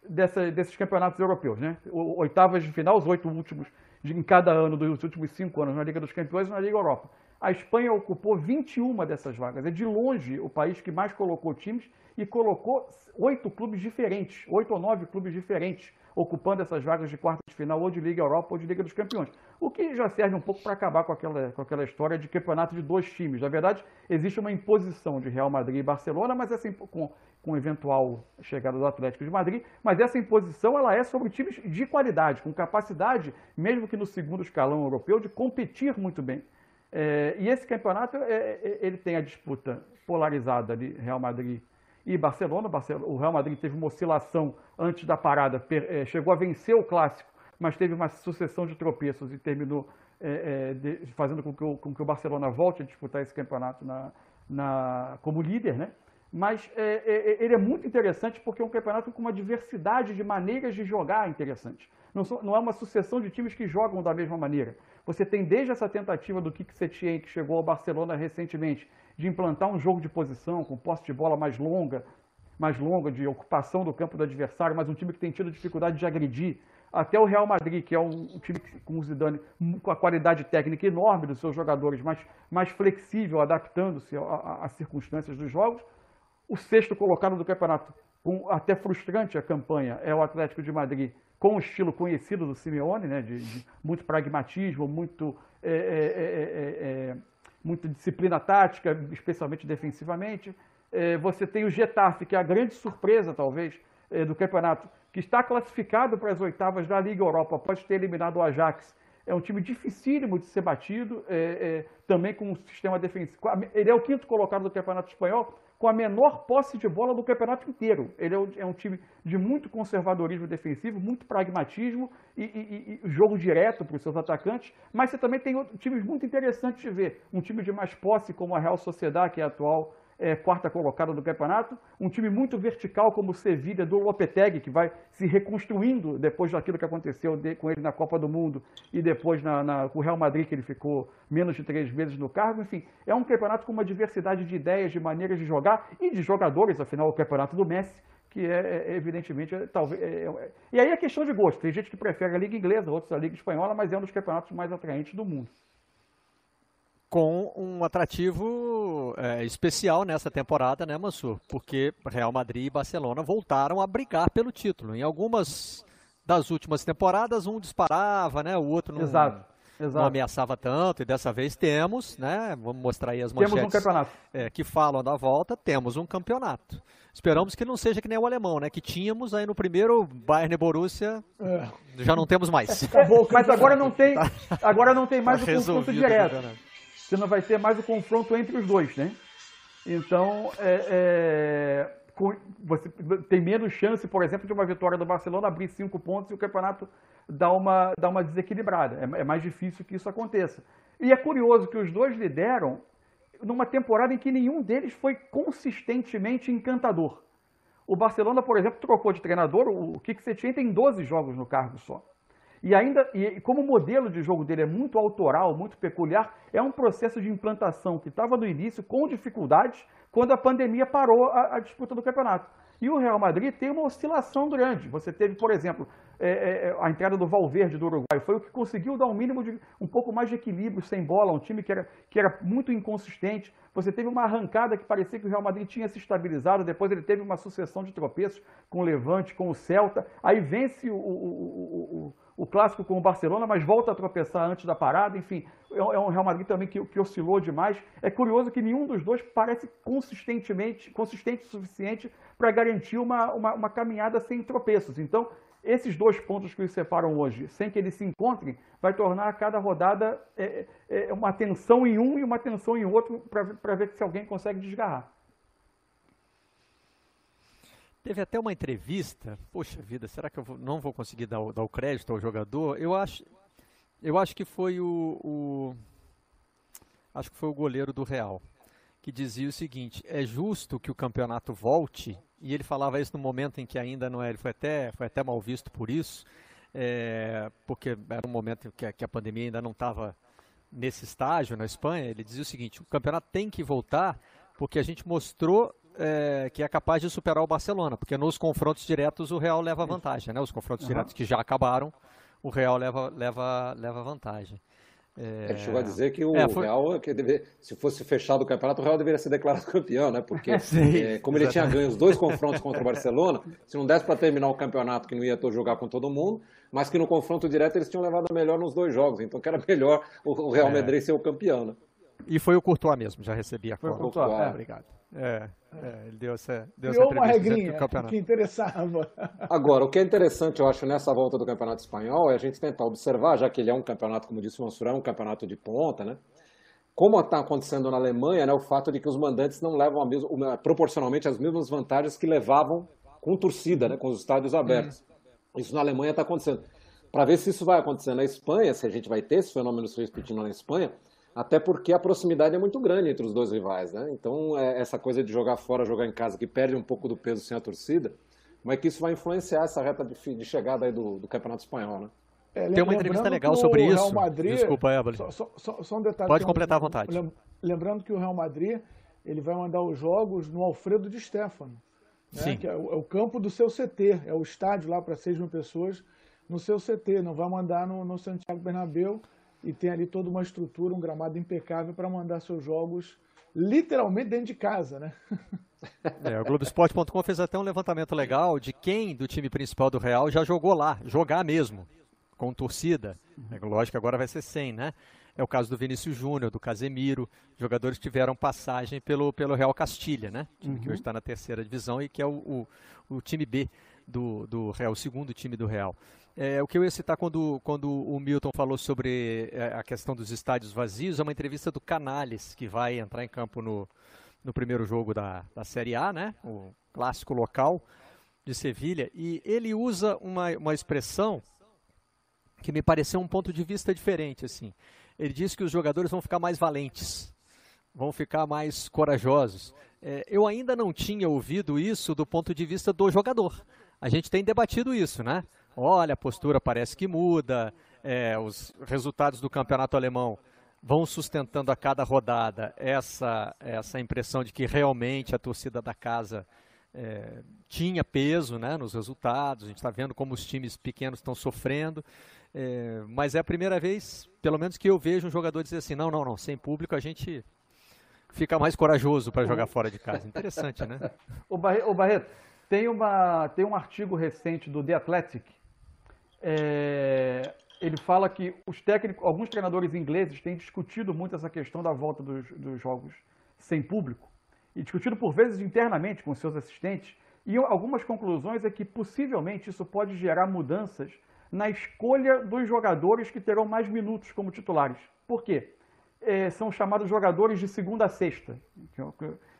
dessa, desses campeonatos europeus, né? Oitavas de final, os oito últimos de, em cada ano dos últimos cinco anos na Liga dos Campeões e na Liga Europa. A Espanha ocupou 21 dessas vagas. É de longe o país que mais colocou times e colocou oito clubes diferentes, oito ou nove clubes diferentes, ocupando essas vagas de quarta de final ou de Liga Europa ou de Liga dos Campeões. O que já serve um pouco para acabar com aquela, com aquela história de campeonato de dois times. Na verdade, existe uma imposição de Real Madrid e Barcelona, mas essa com, com eventual chegada do Atlético de Madrid, mas essa imposição ela é sobre times de qualidade, com capacidade, mesmo que no segundo escalão europeu, de competir muito bem. É, e esse campeonato é, é, ele tem a disputa polarizada de Real Madrid e Barcelona. O Real Madrid teve uma oscilação antes da parada, é, chegou a vencer o clássico, mas teve uma sucessão de tropeços e terminou é, é, fazendo com que, o, com que, o, Barcelona volte a disputar esse campeonato na, na, como líder, né? Mas é, ele é muito interessante porque é um campeonato com uma diversidade de maneiras de jogar interessante. Não, são, não é uma sucessão de times que jogam da mesma maneira. Você tem desde essa tentativa do Kik Setien, que chegou ao Barcelona recentemente, de implantar um jogo de posição com posse de bola mais longa, mais longa, de ocupação do campo do adversário, mas um time que tem tido dificuldade de agredir, até o Real Madrid, que é um, time com o Zidane com a qualidade técnica enorme dos seus jogadores, mas mais flexível, adaptando-se às circunstâncias dos jogos. O sexto colocado do campeonato, com até frustrante a campanha, é o Atlético de Madrid, com o estilo conhecido do Simeone, né, de, de muito pragmatismo, muito, é é, é, é, é, muito disciplina tática, especialmente defensivamente. É, você tem o Getafe, que é a grande surpresa, talvez, do campeonato, que está classificado para as oitavas da Liga Europa, após ter eliminado o Ajax é um time dificílimo de ser batido, é, é, também com um sistema defensivo. Ele é o quinto colocado do Campeonato Espanhol, com a menor posse de bola do campeonato inteiro. Ele é um, é time de muito conservadorismo defensivo, muito pragmatismo e, e, e jogo direto para os seus atacantes, mas você também tem outros, times muito interessantes de ver. Um time de mais posse, como a Real Sociedade, que é a atual é, quarta colocada do campeonato, um time muito vertical como o Sevilla do Lopetegui, que vai se reconstruindo depois daquilo que aconteceu de, com ele na Copa do Mundo e depois na, na, com o Real Madrid, que ele ficou menos de três meses no cargo. Enfim, é um campeonato com uma diversidade de ideias, de maneiras de jogar e de jogadores, afinal, o campeonato do Messi, que é, é evidentemente, é, talvez. É, é, e aí é questão de gosto. Tem gente que prefere a Liga Inglesa, outros a Liga Espanhola, mas é um dos campeonatos mais atraentes do mundo com um atrativo é, especial nessa temporada, né, Mansur? Porque Real Madrid e Barcelona voltaram a brigar pelo título. Em algumas das últimas temporadas, um disparava, né, o outro não, exato, exato. não ameaçava tanto, e dessa vez temos, né, vamos mostrar aí as manchetes temos um campeonato. É, que falam da volta, temos um campeonato. Esperamos que não seja que nem o alemão, né, que tínhamos aí no primeiro Bayern e Borussia, é. já não temos mais. Acabou, mas agora não tem, agora não tem mais tá o confronto direto você não vai ter mais o confronto entre os dois, né? Então, é, é, você tem menos chance, por exemplo, de uma vitória do Barcelona abrir cinco pontos e o campeonato dar uma, dar uma desequilibrada. É, é mais difícil que isso aconteça. E é curioso que os dois lideram numa temporada em que nenhum deles foi consistentemente encantador. O Barcelona, por exemplo, trocou de treinador, o Kik Setien tem 12 jogos no cargo só. E ainda, e como o modelo de jogo dele é muito autoral, muito peculiar, é um processo de implantação que estava no início com dificuldades quando a pandemia parou a, a, disputa do campeonato. E o Real Madrid tem uma oscilação grande. Você teve, por exemplo, é, é, é, a entrada do Valverde do Uruguai, foi o que conseguiu dar um mínimo de um pouco mais de equilíbrio sem bola, um time que era, que era muito inconsistente. Você teve uma arrancada que parecia que o Real Madrid tinha se estabilizado, depois ele teve uma sucessão de tropeços com o Levante, com o Celta, aí vence o, o, o o clássico com o Barcelona, mas volta a tropeçar antes da parada. Enfim, é, é um Real Madrid também que, que oscilou demais. É curioso que nenhum dos dois parece consistentemente, consistente o suficiente para garantir uma, uma, uma, caminhada sem tropeços. Então, esses dois pontos que os separam hoje, sem que eles se encontrem, vai tornar cada rodada é, é, é uma tensão em um e uma tensão em outro para ver se alguém consegue desgarrar. Teve até uma entrevista, poxa vida, será que eu vou, não vou conseguir dar o, dar o, crédito ao jogador? Eu acho, eu acho que foi o, o, acho que foi o goleiro do Real que dizia o seguinte: é justo que o campeonato volte e ele falava isso no momento em que ainda não é, ele foi até foi até mal visto por isso, é, porque era um momento que que a pandemia ainda não estava nesse estágio na Espanha. Ele dizia o seguinte: o campeonato tem que voltar porque a gente mostrou é, que é capaz de superar o Barcelona, porque nos confrontos diretos o Real leva vantagem, né? Os confrontos uhum. diretos que já acabaram, o Real leva, leva, leva vantagem. É... Ele chegou a dizer que o é, foi... Real, que deve, se fosse fechado o campeonato, o Real deveria ser declarado campeão, né? Porque, é, como ele tinha ganho os dois confrontos contra o Barcelona, se não desse para terminar o campeonato, que não ia jogar com todo mundo, mas que no confronto direto eles tinham levado a melhor nos dois jogos, então que era melhor o Real é. Madrid ser o campeão, né? E foi o Courtois mesmo, já recebia a Foi o Courtois, é. obrigado. É, é, ele deu essa, deu Criou essa uma regrinha que interessava. Agora, o que é interessante, eu acho, nessa volta do Campeonato Espanhol é a gente tentar observar, já que ele é um campeonato, como disse o Mansur, é um campeonato de ponta, né? Como está acontecendo na Alemanha, né, o fato de que os mandantes não levam a mesma, proporcionalmente as mesmas vantagens que levavam com torcida, né, com os estádios abertos. Hum. Isso na Alemanha está acontecendo. Para ver se isso vai acontecer na Espanha, se a gente vai ter esse fenômeno se repetindo na Espanha, até porque a proximidade é muito grande entre os dois rivais, né? Então, é, essa coisa de jogar fora, jogar em casa, que perde um pouco do peso sem a torcida, como é que isso vai influenciar essa reta de, de chegada aí do, do Campeonato Espanhol, né? É, Tem uma entrevista legal sobre isso. Madrid, Desculpa, Evelyn. Só, só, só, um detalhe. Pode completar à vontade. Lembrando que o Real Madrid ele vai mandar os jogos no Alfredo de Stefano. Né? Sim. Que é o, é o, campo do seu CT, é o estádio lá para 6 mil pessoas no seu CT. Não vai mandar no, no Santiago Bernabéu e tem ali toda uma estrutura, um gramado impecável para mandar seus jogos literalmente dentro de casa, né? É, o Globoesporte.com fez até um levantamento legal de quem do time principal do Real já jogou lá, jogar mesmo, com torcida. É, lógico que agora vai ser 100, né? É o caso do Vinícius Júnior, do Casemiro, jogadores que tiveram passagem pelo, pelo Real Castilha, né? Time uhum. que hoje está na terceira divisão e que é o, o, o time B do, do Real, o segundo time do Real. É, o que eu ia citar quando, quando o Milton falou sobre é, a questão dos estádios vazios é uma entrevista do Canales, que vai entrar em campo no, no primeiro jogo da, da Série A, né? o clássico local de Sevilha, e ele usa uma, uma expressão que me pareceu um ponto de vista diferente. assim. Ele diz que os jogadores vão ficar mais valentes, vão ficar mais corajosos. É, eu ainda não tinha ouvido isso do ponto de vista do jogador. A gente tem debatido isso, né? Olha, a postura parece que muda, é, os resultados do campeonato alemão vão sustentando a cada rodada essa, essa impressão de que realmente a torcida da casa é, tinha peso né, nos resultados. A gente está vendo como os times pequenos estão sofrendo. É, mas é a primeira vez, pelo menos, que eu vejo um jogador dizer assim: não, não, não, sem público a gente fica mais corajoso para jogar fora de casa. Interessante, né? o, Barreto, tem, uma, tem um artigo recente do The Athletic. É, ele fala que os técnicos, alguns treinadores ingleses têm discutido muito essa questão da volta dos, dos jogos sem público e discutido por vezes internamente com seus assistentes. E algumas conclusões é que possivelmente isso pode gerar mudanças na escolha dos jogadores que terão mais minutos como titulares. Por quê? É, são chamados jogadores de segunda a sexta.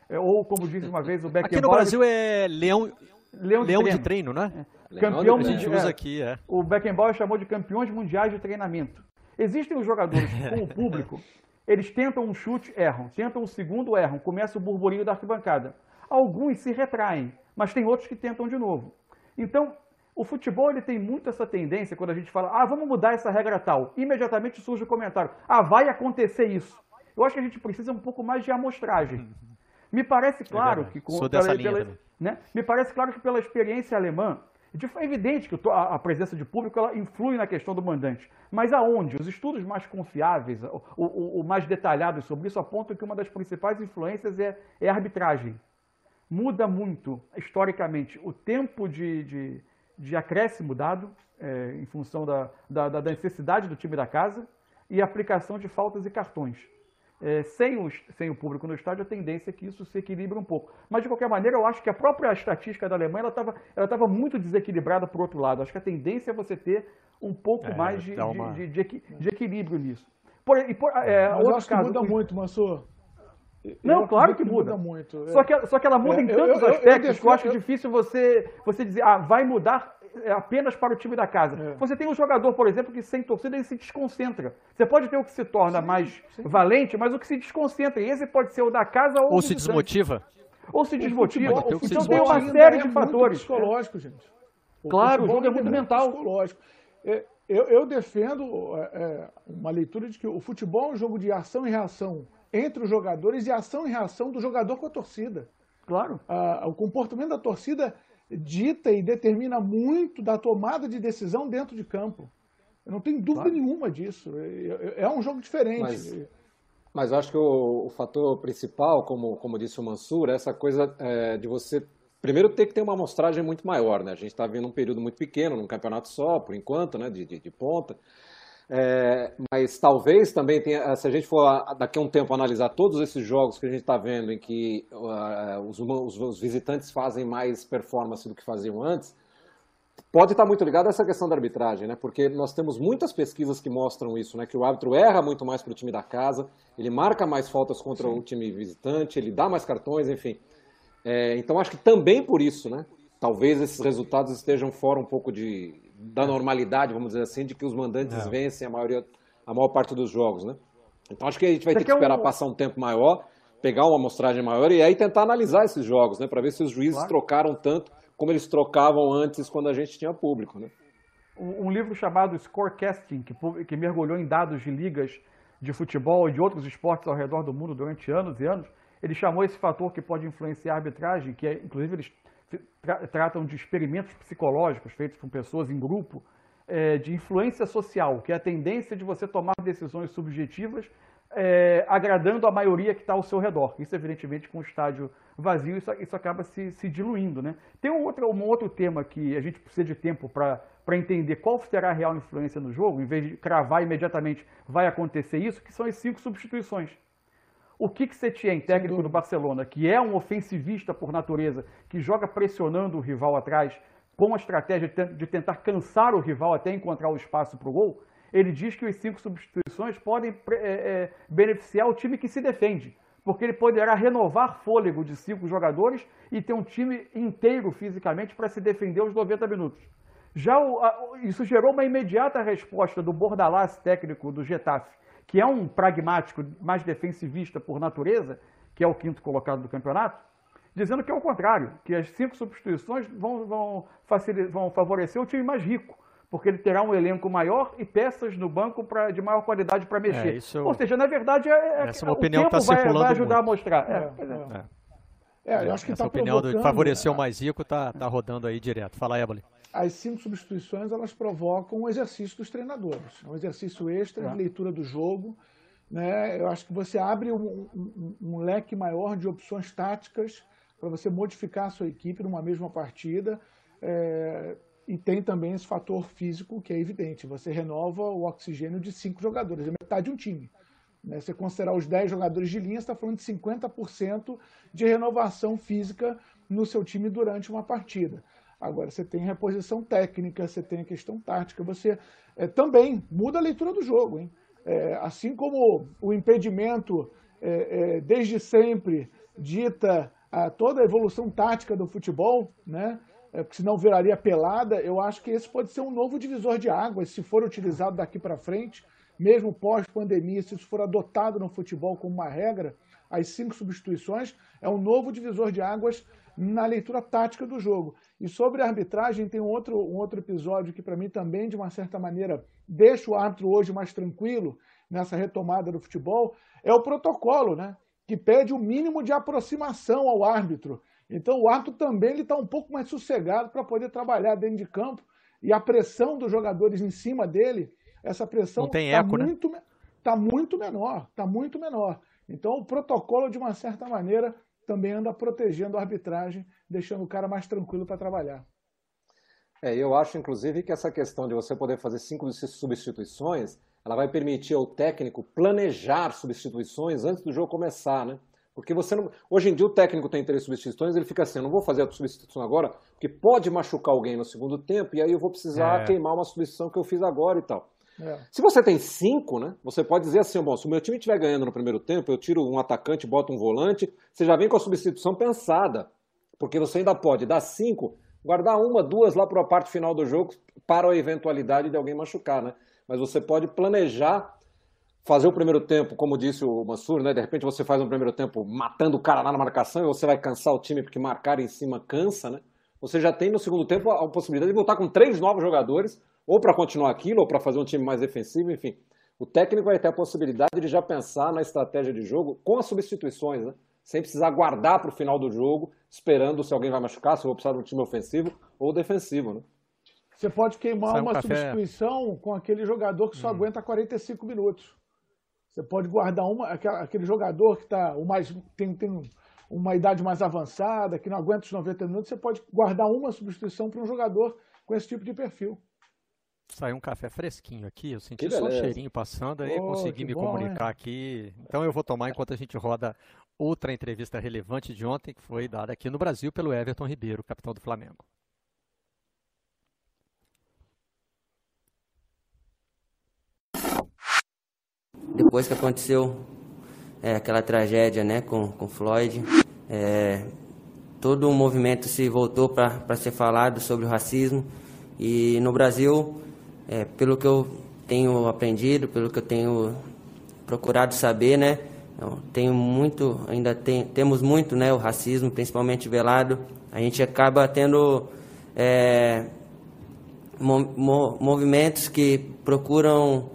É, ou, como disse uma vez o Beckenbauer... Aqui no Brasil é leão, leão, de, leão treino. de treino, né? É. Campeão de, usa aqui, é. O Beckenbauer chamou de campeões mundiais de treinamento. Existem os jogadores com o público, eles tentam um chute, erram. Tentam um segundo, erram. Começa o burburinho da arquibancada. Alguns se retraem, mas tem outros que tentam de novo. Então, o futebol ele tem muito essa tendência, quando a gente fala, ah, vamos mudar essa regra tal, imediatamente surge o comentário, ah, vai acontecer isso. Eu acho que a gente precisa um pouco mais de amostragem. Me parece claro é que com, Sou dessa pela, linha pela, né, me parece claro que pela experiência alemã, é evidente que a presença de público ela influi na questão do mandante. Mas aonde? Os estudos mais confiáveis, o, o, o mais detalhados sobre isso, apontam que uma das principais influências é, é a arbitragem. Muda muito, historicamente, o tempo de, de de acréscimo dado, é, em função da, da, da, necessidade do time da casa, e aplicação de faltas e cartões. É, sem, os, sem o público no estádio, a tendência é que isso se equilibre um pouco. Mas, de qualquer maneira, eu acho que a própria estatística da Alemanha estava ela tava muito desequilibrada por outro lado. Acho que a tendência é você ter um pouco é, mais de, uma... de, de, de, de, equilíbrio nisso. Por, e por, é, Mas eu acho caso, que muda muito, Mansur. Não, eu claro que muda. muda muito. Só que, só que ela muda é, em tantos eu, eu, aspectos que eu acho difícil você, você dizer, ah, vai mudar apenas para o time da casa. É. Você tem um jogador, por exemplo, que sem torcida ele se desconcentra. Você pode ter o que se torna sim, mais sim. valente, mas o que se desconcentra. E esse pode ser o da casa ou, ou se desmotiva. Ou se desmotiva. Futebol, então tem uma série de é fatores. psicológico, gente. O claro, o jogo é muito mental. Psicológico. É, eu, eu, defendo é, uma leitura de que o futebol é um jogo de ação e reação entre os jogadores e ação e reação do jogador com a torcida. Claro. Ah, o comportamento da torcida dita e determina muito da tomada de decisão dentro de campo. Eu não tenho dúvida claro. nenhuma disso. É, é um jogo diferente. Mas, mas acho que o, o, fator principal, como, como disse o Mansur, é essa coisa é, de você primeiro ter que ter uma amostragem muito maior. Né? A gente está vendo um período muito pequeno, num campeonato só, por enquanto, né? de, de, de ponta. É, mas talvez também tenha, se a gente for daqui a um tempo analisar todos esses jogos que a gente está vendo em que uh, os, os, os, visitantes fazem mais performance do que faziam antes, pode estar tá muito ligado a essa questão da arbitragem, né? Porque nós temos muitas pesquisas que mostram isso, né? Que o árbitro erra muito mais para o time da casa, ele marca mais faltas contra Sim. o time visitante, ele dá mais cartões, enfim. É, então acho que também por isso, né? Talvez esses resultados estejam fora um pouco de, da normalidade, vamos dizer assim, de que os mandantes é. vencem a, maioria, a maior parte dos jogos, né? Então acho que a gente vai ter que esperar um... passar um tempo maior, pegar uma amostragem maior e aí tentar analisar esses jogos, né? Para ver se os juízes claro. trocaram tanto como eles trocavam antes quando a gente tinha público, né? Um, livro chamado Scorecasting, que, que mergulhou em dados de ligas de futebol e de outros esportes ao redor do mundo durante anos e anos, ele chamou esse fator que pode influenciar a arbitragem, que é, inclusive eles tra tratam de experimentos psicológicos feitos com pessoas em grupo, é, de influência social, que é a tendência de você tomar decisões subjetivas é, agradando a maioria que está ao seu redor. Isso, evidentemente, com o estádio vazio, isso, isso acaba se, se, diluindo. Né? Tem um outro, um outro tema que a gente precisa de tempo para entender qual será a real influência no jogo, em vez de cravar imediatamente vai acontecer isso, que são as cinco substituições. O Kik Setien, técnico do Barcelona, que é um ofensivista por natureza, que joga pressionando o rival atrás, com a estratégia de tentar cansar o rival até encontrar o espaço para o gol, ele diz que os cinco substituições podem é, é, beneficiar o time que se defende, porque ele poderá renovar fôlego de cinco jogadores e ter um time inteiro fisicamente para se defender os 90 minutos. Já o, a, isso gerou uma imediata resposta do Bordalás, técnico do Getafe, que é um pragmático mais defensivista por natureza, que é o quinto colocado do campeonato, dizendo que é o contrário, que as cinco substituições vão, vão, vão favorecer o time mais rico, porque ele terá um elenco maior e peças no banco pra, de maior qualidade para mexer. É, isso... Ou seja, na verdade, é, é Essa é uma opinião o tempo tá vai, vai, ajudar muito. a mostrar. É, é, é. é eu acho que Essa tá opinião de favorecer o mais rico está tá rodando aí direto. Fala, Éboli. As cinco substituições elas provocam um exercício dos treinadores, um exercício extra de leitura do jogo. Né? Eu acho que você abre um, um, um leque maior de opções táticas para você modificar a sua equipe numa mesma partida. É, e tem também esse fator físico que é evidente. Você renova o oxigênio de cinco jogadores, é metade de um time. Né? Você considerar os 10 jogadores de linha, você está falando de 50% de renovação física no seu time durante uma partida. Agora, você tem reposição técnica, você tem a questão tática, você é, também muda a leitura do jogo. Hein? É, assim como o impedimento, é, desde sempre, dita a toda a evolução tática do futebol, né? É, porque senão viraria pelada, eu acho que esse pode ser um novo divisor de águas, se for utilizado daqui para frente, mesmo pós-pandemia, se isso for adotado no futebol como uma regra, as cinco substituições é um novo divisor de águas na leitura tática do jogo. E sobre a arbitragem, tem um outro, um outro episódio que, para mim, também, de uma certa maneira, deixa o árbitro hoje mais tranquilo nessa retomada do futebol, é o protocolo, né? que pede o mínimo de aproximação ao árbitro. Então o árbitro também está um pouco mais sossegado para poder trabalhar dentro de campo e a pressão dos jogadores em cima dele, essa pressão está né? muito, né? tá muito menor, está muito menor. Então o protocolo, de uma certa maneira, também anda protegendo a arbitragem, deixando o cara mais tranquilo para trabalhar. É, eu acho, inclusive, que essa questão de você poder fazer cinco substituições ela vai permitir ao técnico planejar substituições antes do jogo começar, né? Porque você não. Hoje em dia o técnico tem três substituições, ele fica assim, eu não vou fazer a substituição agora, porque pode machucar alguém no segundo tempo, e aí eu vou precisar é. queimar uma substituição que eu fiz agora e tal. É. Se você tem cinco, né? Você pode dizer assim, bom, se o meu time estiver ganhando no primeiro tempo, eu tiro um atacante, boto um volante, você já vem com a substituição pensada. Porque você ainda pode dar cinco, guardar uma, duas lá para a parte final do jogo para a eventualidade de alguém machucar, né? mas você pode planejar fazer o primeiro tempo, como disse o Mansur, né? De repente você faz um primeiro tempo matando o cara lá na marcação e você vai cansar o time porque marcar em cima cansa, né? Você já tem no segundo tempo a possibilidade de voltar com três novos jogadores, ou para continuar aquilo, ou para fazer um time mais defensivo, enfim. O técnico vai ter a possibilidade de já pensar na estratégia de jogo com as substituições, né? Sem precisar guardar para o final do jogo, esperando se alguém vai machucar, se eu vou precisar de um time ofensivo ou defensivo, né? Você pode queimar uma substituição com aquele jogador que só hum. aguenta 45 minutos. Você pode guardar uma, aquele jogador que tá, o mais, tem, tem uma idade mais avançada, que não aguenta os 90 minutos, você pode guardar uma substituição para um jogador com esse tipo de perfil. Saiu um café fresquinho aqui, eu senti só o cheirinho passando, aí oh, consegui me bom, comunicar aqui. Então eu vou tomar enquanto a gente roda outra entrevista relevante de ontem, que foi dada aqui no Brasil pelo Everton Ribeiro, capitão do Flamengo. depois que aconteceu é, aquela tragédia né, com, com Floyd, é, todo o movimento se voltou para ser falado sobre o racismo. E no Brasil, pelo que eu tenho aprendido, pelo que eu tenho procurado saber, né, tenho muito, ainda tem, temos muito né, o racismo, principalmente velado. A gente acaba tendo é, movimentos que procuram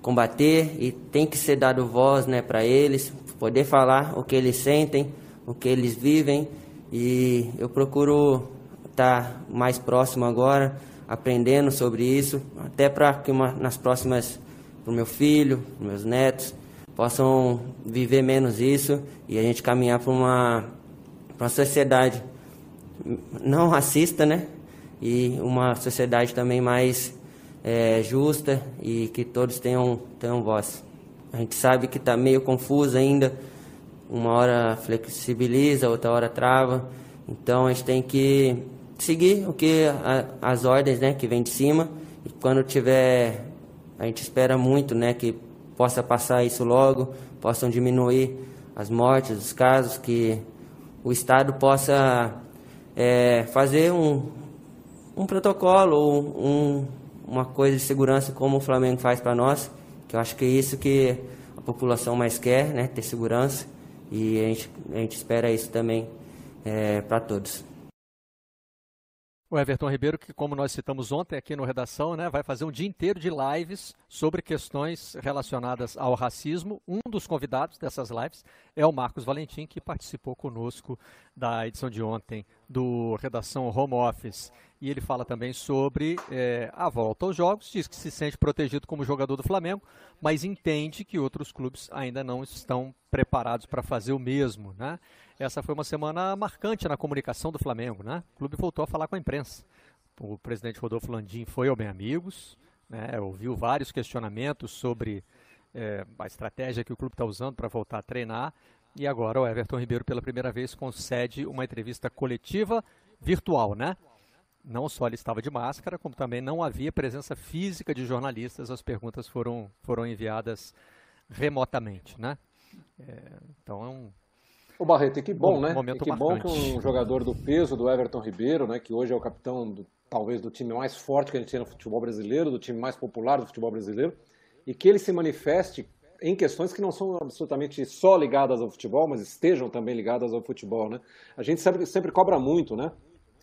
combater e tem que ser dado voz né, para eles, poder falar o que eles sentem, o que eles vivem. E eu procuro estar tá mais próximo agora, aprendendo sobre isso, até para que uma, nas próximas, para o meu filho, meus netos, possam viver menos isso e a gente caminhar para uma, uma sociedade não racista, né? E uma sociedade também mais é, justa e que todos tenham, tenham voz. A gente sabe que está meio confuso ainda, uma hora flexibiliza, outra hora trava, então a gente tem que seguir o que a, as ordens, né, que vem de cima. E quando tiver, a gente espera muito, né, que possa passar isso logo, possam diminuir as mortes, os casos, que o Estado possa é, fazer um, um protocolo, um, uma coisa de segurança como o Flamengo faz para nós, que eu acho que é isso que a população mais quer, né, ter segurança, e a gente, a gente espera isso também é, para todos. O Everton Ribeiro, que como nós citamos ontem aqui no Redação, né, vai fazer um dia inteiro de lives sobre questões relacionadas ao racismo. Um dos convidados dessas lives é o Marcos Valentim, que participou conosco da edição de ontem do Redação Home Office. E ele fala também sobre é, a volta aos jogos, diz que se sente protegido como jogador do Flamengo, mas entende que outros clubes ainda não estão preparados para fazer o mesmo, né? Essa foi uma semana marcante na comunicação do Flamengo, né? O clube voltou a falar com a imprensa. O presidente Rodolfo Landim foi ao Bem Amigos, né? ouviu vários questionamentos sobre é, a estratégia que o clube está usando para voltar a treinar. E agora o Everton Ribeiro, pela primeira vez, concede uma entrevista coletiva virtual, né? Não só ele estava de máscara, como também não havia presença física de jornalistas. As perguntas foram, foram enviadas remotamente, né? É, então é um, o Barreto, e que bom, bom né? Momento que marcante. bom que um jogador do peso do Everton Ribeiro, né, que hoje é o capitão do, talvez do time mais forte que a gente tem no futebol brasileiro, do time mais popular do futebol brasileiro, e que ele se manifeste em questões que não são absolutamente só ligadas ao futebol, mas estejam também ligadas ao futebol, né? A gente sempre, sempre cobra muito, né?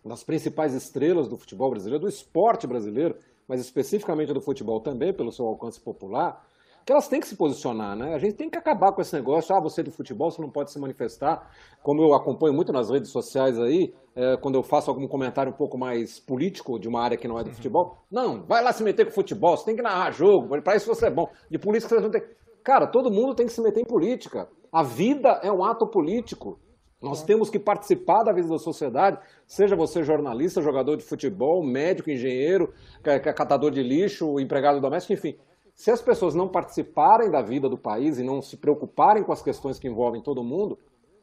Das principais estrelas do futebol brasileiro, do esporte brasileiro, mas especificamente do futebol também, pelo seu alcance popular, que elas têm que se posicionar, né? A gente tem que acabar com esse negócio, ah, você é do futebol, você não pode se manifestar. Como eu acompanho muito nas redes sociais aí, é, quando eu faço algum comentário um pouco mais político de uma área que não é do uhum. futebol, não, vai lá se meter com futebol, você tem que narrar jogo, para isso você é bom. De política você não tem. Cara, todo mundo tem que se meter em política. A vida é um ato político. Nós temos que participar da vida da sociedade, seja você jornalista, jogador de futebol, médico, engenheiro, catador de lixo, empregado doméstico, enfim. Se as pessoas não participarem da vida do país e não se preocuparem com as questões que envolvem todo mundo,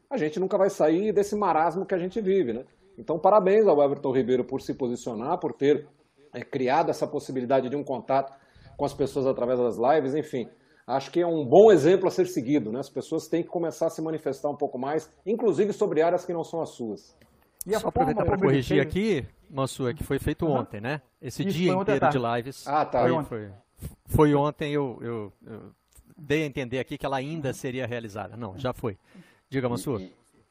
a gente nunca vai sair desse marasmo que a gente vive, né? Então, parabéns ao Everton Ribeiro por se posicionar, por ter é, criado essa possibilidade de um contato com as pessoas através das lives, enfim. Acho que é um bom exemplo a ser seguido, né? As pessoas têm que começar a se manifestar um pouco mais, inclusive sobre áreas que não são as suas. E Só aproveitar para corrigir aqui, Mansur, que foi feito uhum. ontem, né? Esse Isso, dia inteiro de lives. Ah, tá. Foi, foi, foi ontem, eu, eu, eu, dei a entender aqui que ela ainda seria realizada. Não, já foi. Diga, Mansur.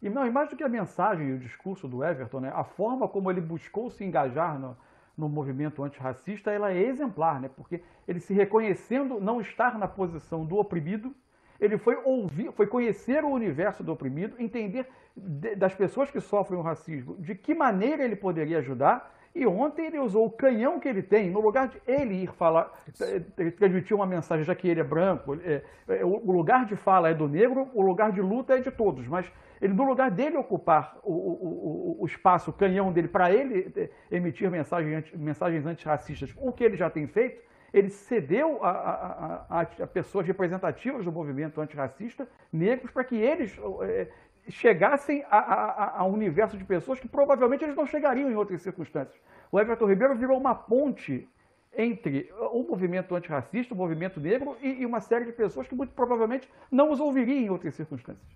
E, não, e mais do que a mensagem e o discurso do Everton, né, a forma como ele buscou se engajar no, no movimento antirracista, ela é exemplar, né? Porque ele se reconhecendo não estar na posição do oprimido, ele foi ouvir, foi conhecer o universo do oprimido, entender de, das pessoas que sofrem o racismo, de que maneira ele poderia ajudar e ontem ele usou o canhão que ele tem, no lugar de ele ir falar, eh, eh, transmitir uma mensagem, já que ele é branco, é, é, o lugar de fala é do negro, o lugar de luta é de todos, mas ele, no lugar dele ocupar o, o, o espaço, o canhão dele, para ele emitir mensagens, anti, mensagens antirracistas, o que ele já tem feito, ele cedeu a, a, a, a pessoas representativas do movimento antirracista, negros, para que eles é, chegassem a, a, a, um universo de pessoas que provavelmente eles não chegariam em outras circunstâncias. O Everton Ribeiro virou uma ponte entre o movimento antirracista, o movimento negro e, e uma série de pessoas que muito provavelmente não os ouviriam em outras circunstâncias.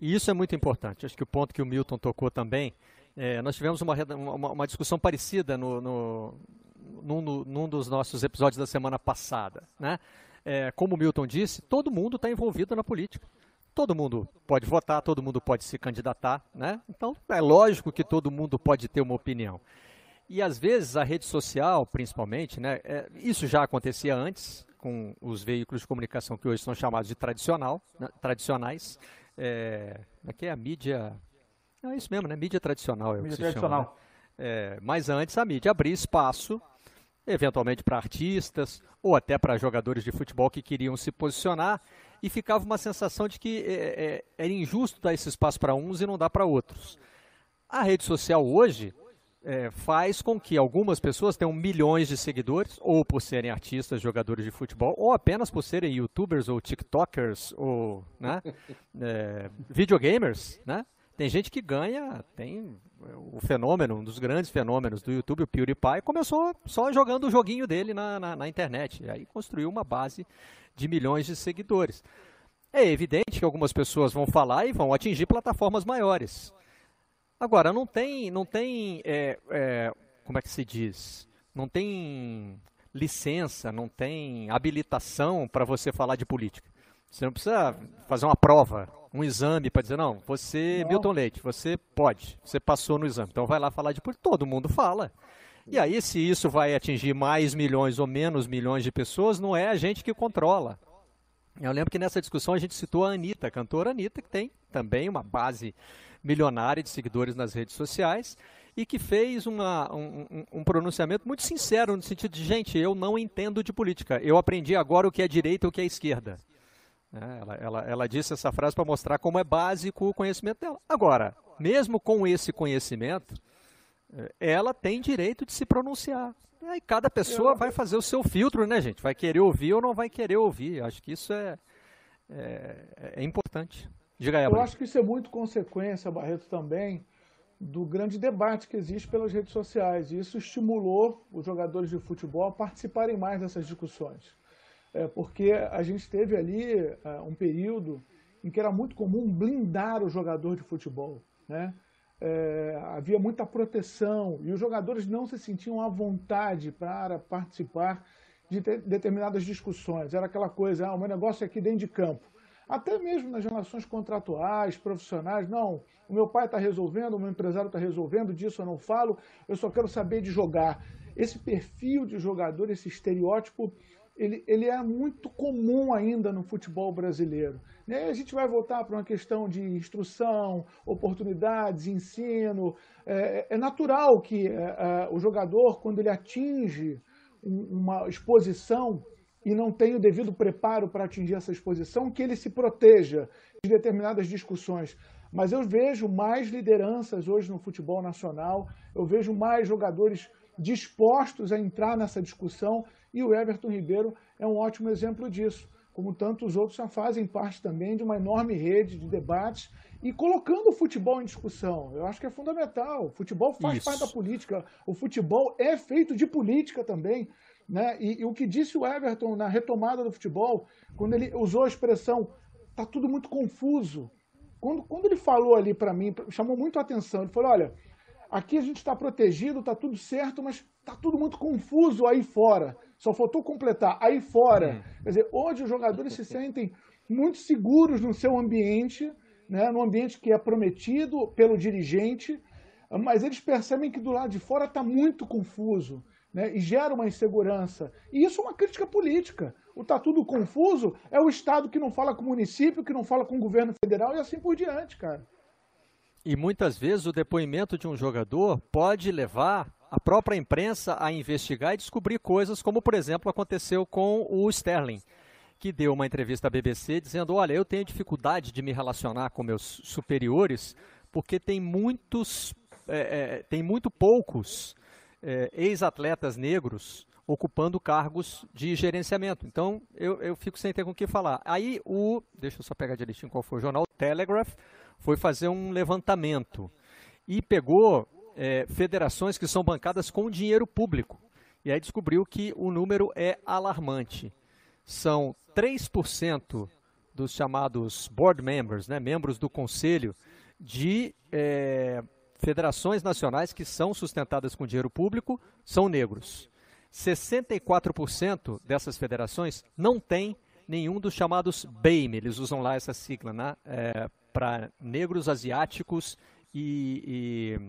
E isso é muito importante. Acho que o ponto que o Milton tocou também, é, nós tivemos uma, uma, uma discussão parecida no, no, num, num, dos nossos episódios da semana passada. Né? É, como o Milton disse, todo mundo está envolvido na política todo mundo pode votar, todo mundo pode se candidatar, né? Então é lógico que todo mundo pode ter uma opinião. E às vezes a rede social, principalmente, né? É, isso já acontecia antes com os veículos de comunicação que hoje são chamados de tradicional, né, tradicionais. É, aqui é a mídia, é isso mesmo, né? Mídia tradicional é mídia tradicional. Chama, né? é, mas antes a mídia abria espaço eventualmente para artistas ou até para jogadores de futebol que queriam se posicionar e ficava uma sensação de que é, é, era injusto dar esse espaço para uns e não dar para outros. A rede social hoje é, faz com que algumas pessoas tenham milhões de seguidores, ou por serem artistas, jogadores de futebol, ou apenas por serem youtubers ou tiktokers ou né, é, videogamers, né? Tem gente que ganha, tem o fenômeno, um dos grandes fenômenos do YouTube, o PewDiePie, começou só jogando o joguinho dele na, na, na internet. E aí construiu uma base de milhões de seguidores. É evidente que algumas pessoas vão falar e vão atingir plataformas maiores. Agora, não tem, não tem é, é, como é que se diz? Não tem licença, não tem habilitação para você falar de política. Você não precisa fazer uma prova, um exame para dizer, não, você, não. Milton Leite, você pode, você passou no exame. Então vai lá falar de política. Todo mundo fala. E aí, se isso vai atingir mais milhões ou menos milhões de pessoas, não é a gente que controla. Eu lembro que nessa discussão a gente citou a Anitta, a cantora Anitta, que tem também uma base milionária de seguidores nas redes sociais e que fez uma, um, um, pronunciamento muito sincero no sentido de, gente, eu não entendo de política, eu aprendi agora o que é direita e o que é esquerda. É, ela, ela, ela disse essa frase para mostrar como é básico o conhecimento dela. Agora, mesmo com esse conhecimento, ela tem direito de se pronunciar. Aí cada pessoa vai fazer o seu filtro, né, gente? Vai querer ouvir ou não vai querer ouvir. Acho que isso é, é, é importante. Diga aí, Eu acho que isso é muito consequência, Barreto, também, do grande debate que existe pelas redes sociais. E isso estimulou os jogadores de futebol a participarem mais dessas discussões. É, porque a gente teve ali é, um período em que era muito comum blindar o jogador de futebol. Né? É, havia muita proteção e os jogadores não se sentiam à vontade para participar de determinadas discussões. Era aquela coisa, ah, o meu negócio é aqui dentro de campo até mesmo nas relações contratuais, profissionais. Não, o meu pai está resolvendo, o meu empresário está resolvendo, disso eu não falo, eu só quero saber de jogar. Esse perfil de jogador, esse estereótipo, ele, ele é muito comum ainda no futebol brasileiro. A gente vai voltar para uma questão de instrução, oportunidades, ensino. É, é natural que é, é, o jogador, quando ele atinge uma exposição e não tem o devido preparo para atingir essa exposição, que ele se proteja de determinadas discussões. Mas eu vejo mais lideranças hoje no futebol nacional, eu vejo mais jogadores dispostos a entrar nessa discussão e o Everton Ribeiro é um ótimo exemplo disso. Como tantos outros já fazem parte também de uma enorme rede de debates e colocando o futebol em discussão. Eu acho que é fundamental. O futebol faz Isso. parte da política. O futebol é feito de política também. Né? E, e, o que disse o Everton na retomada do futebol, quando ele usou a expressão tá tudo muito confuso. Quando, quando ele falou ali para mim, chamou muito a atenção. Ele falou: olha, aqui a gente está protegido, está tudo certo, mas está tudo muito confuso aí fora. Só faltou completar aí fora. Hum. Quer dizer, hoje os jogadores se sentem muito seguros no seu ambiente, né, no ambiente que é prometido pelo dirigente, mas eles percebem que do lado de fora está muito confuso né, e gera uma insegurança. E isso é uma crítica política. O está tudo confuso é o Estado que não fala com o município, que não fala com o governo federal e assim por diante, cara. E muitas vezes o depoimento de um jogador pode levar a própria imprensa a investigar e descobrir coisas, como por exemplo aconteceu com o Sterling, que deu uma entrevista à BBC dizendo: Olha, eu tenho dificuldade de me relacionar com meus superiores porque tem muitos, é, é, tem muito poucos é, ex-atletas negros ocupando cargos de gerenciamento. Então, eu, eu fico sem ter com o que falar. Aí, o. Deixa eu só pegar direitinho qual foi o jornal. O Telegraph foi fazer um levantamento e pegou é, federações que são bancadas com dinheiro público. E aí descobriu que o número é alarmante. São 3% dos chamados board members, né, membros do conselho, de é, federações nacionais que são sustentadas com dinheiro público são negros. 64% dessas federações não têm nenhum dos chamados BAME, eles usam lá essa sigla, né? É, para negros asiáticos e, e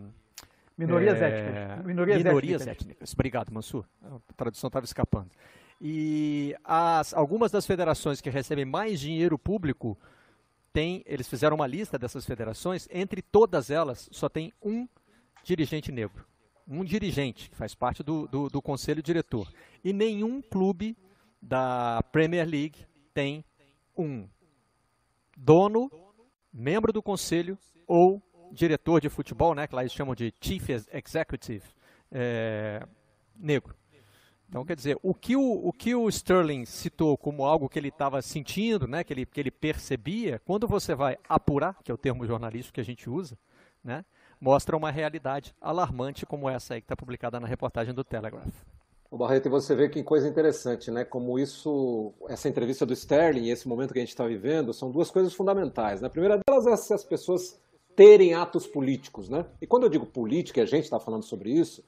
minorias é, étnicas. Minorias, minorias étnicas. étnicas. Obrigado, Mansur. A tradução estava escapando. E as, algumas das federações que recebem mais dinheiro público tem, eles fizeram uma lista dessas federações, entre todas elas só tem um dirigente negro. Um dirigente, que faz parte do, do, do conselho diretor. E nenhum clube da Premier League tem um dono, membro do conselho ou diretor de futebol, né, que lá eles chamam de Chief Executive, é, negro. Então, quer dizer, o que o, o, que o Sterling citou como algo que ele estava sentindo, né, que, ele, que ele percebia, quando você vai apurar, que é o termo jornalístico que a gente usa, né, mostra uma realidade alarmante como essa aí que está publicada na reportagem do Telegraph. O Barreto, e você vê que coisa interessante, né? Como isso, essa entrevista do Sterling esse momento que a gente está vivendo, são duas coisas fundamentais. Né? A primeira delas é se as pessoas terem atos políticos, né? E quando eu digo política, a gente está falando sobre isso,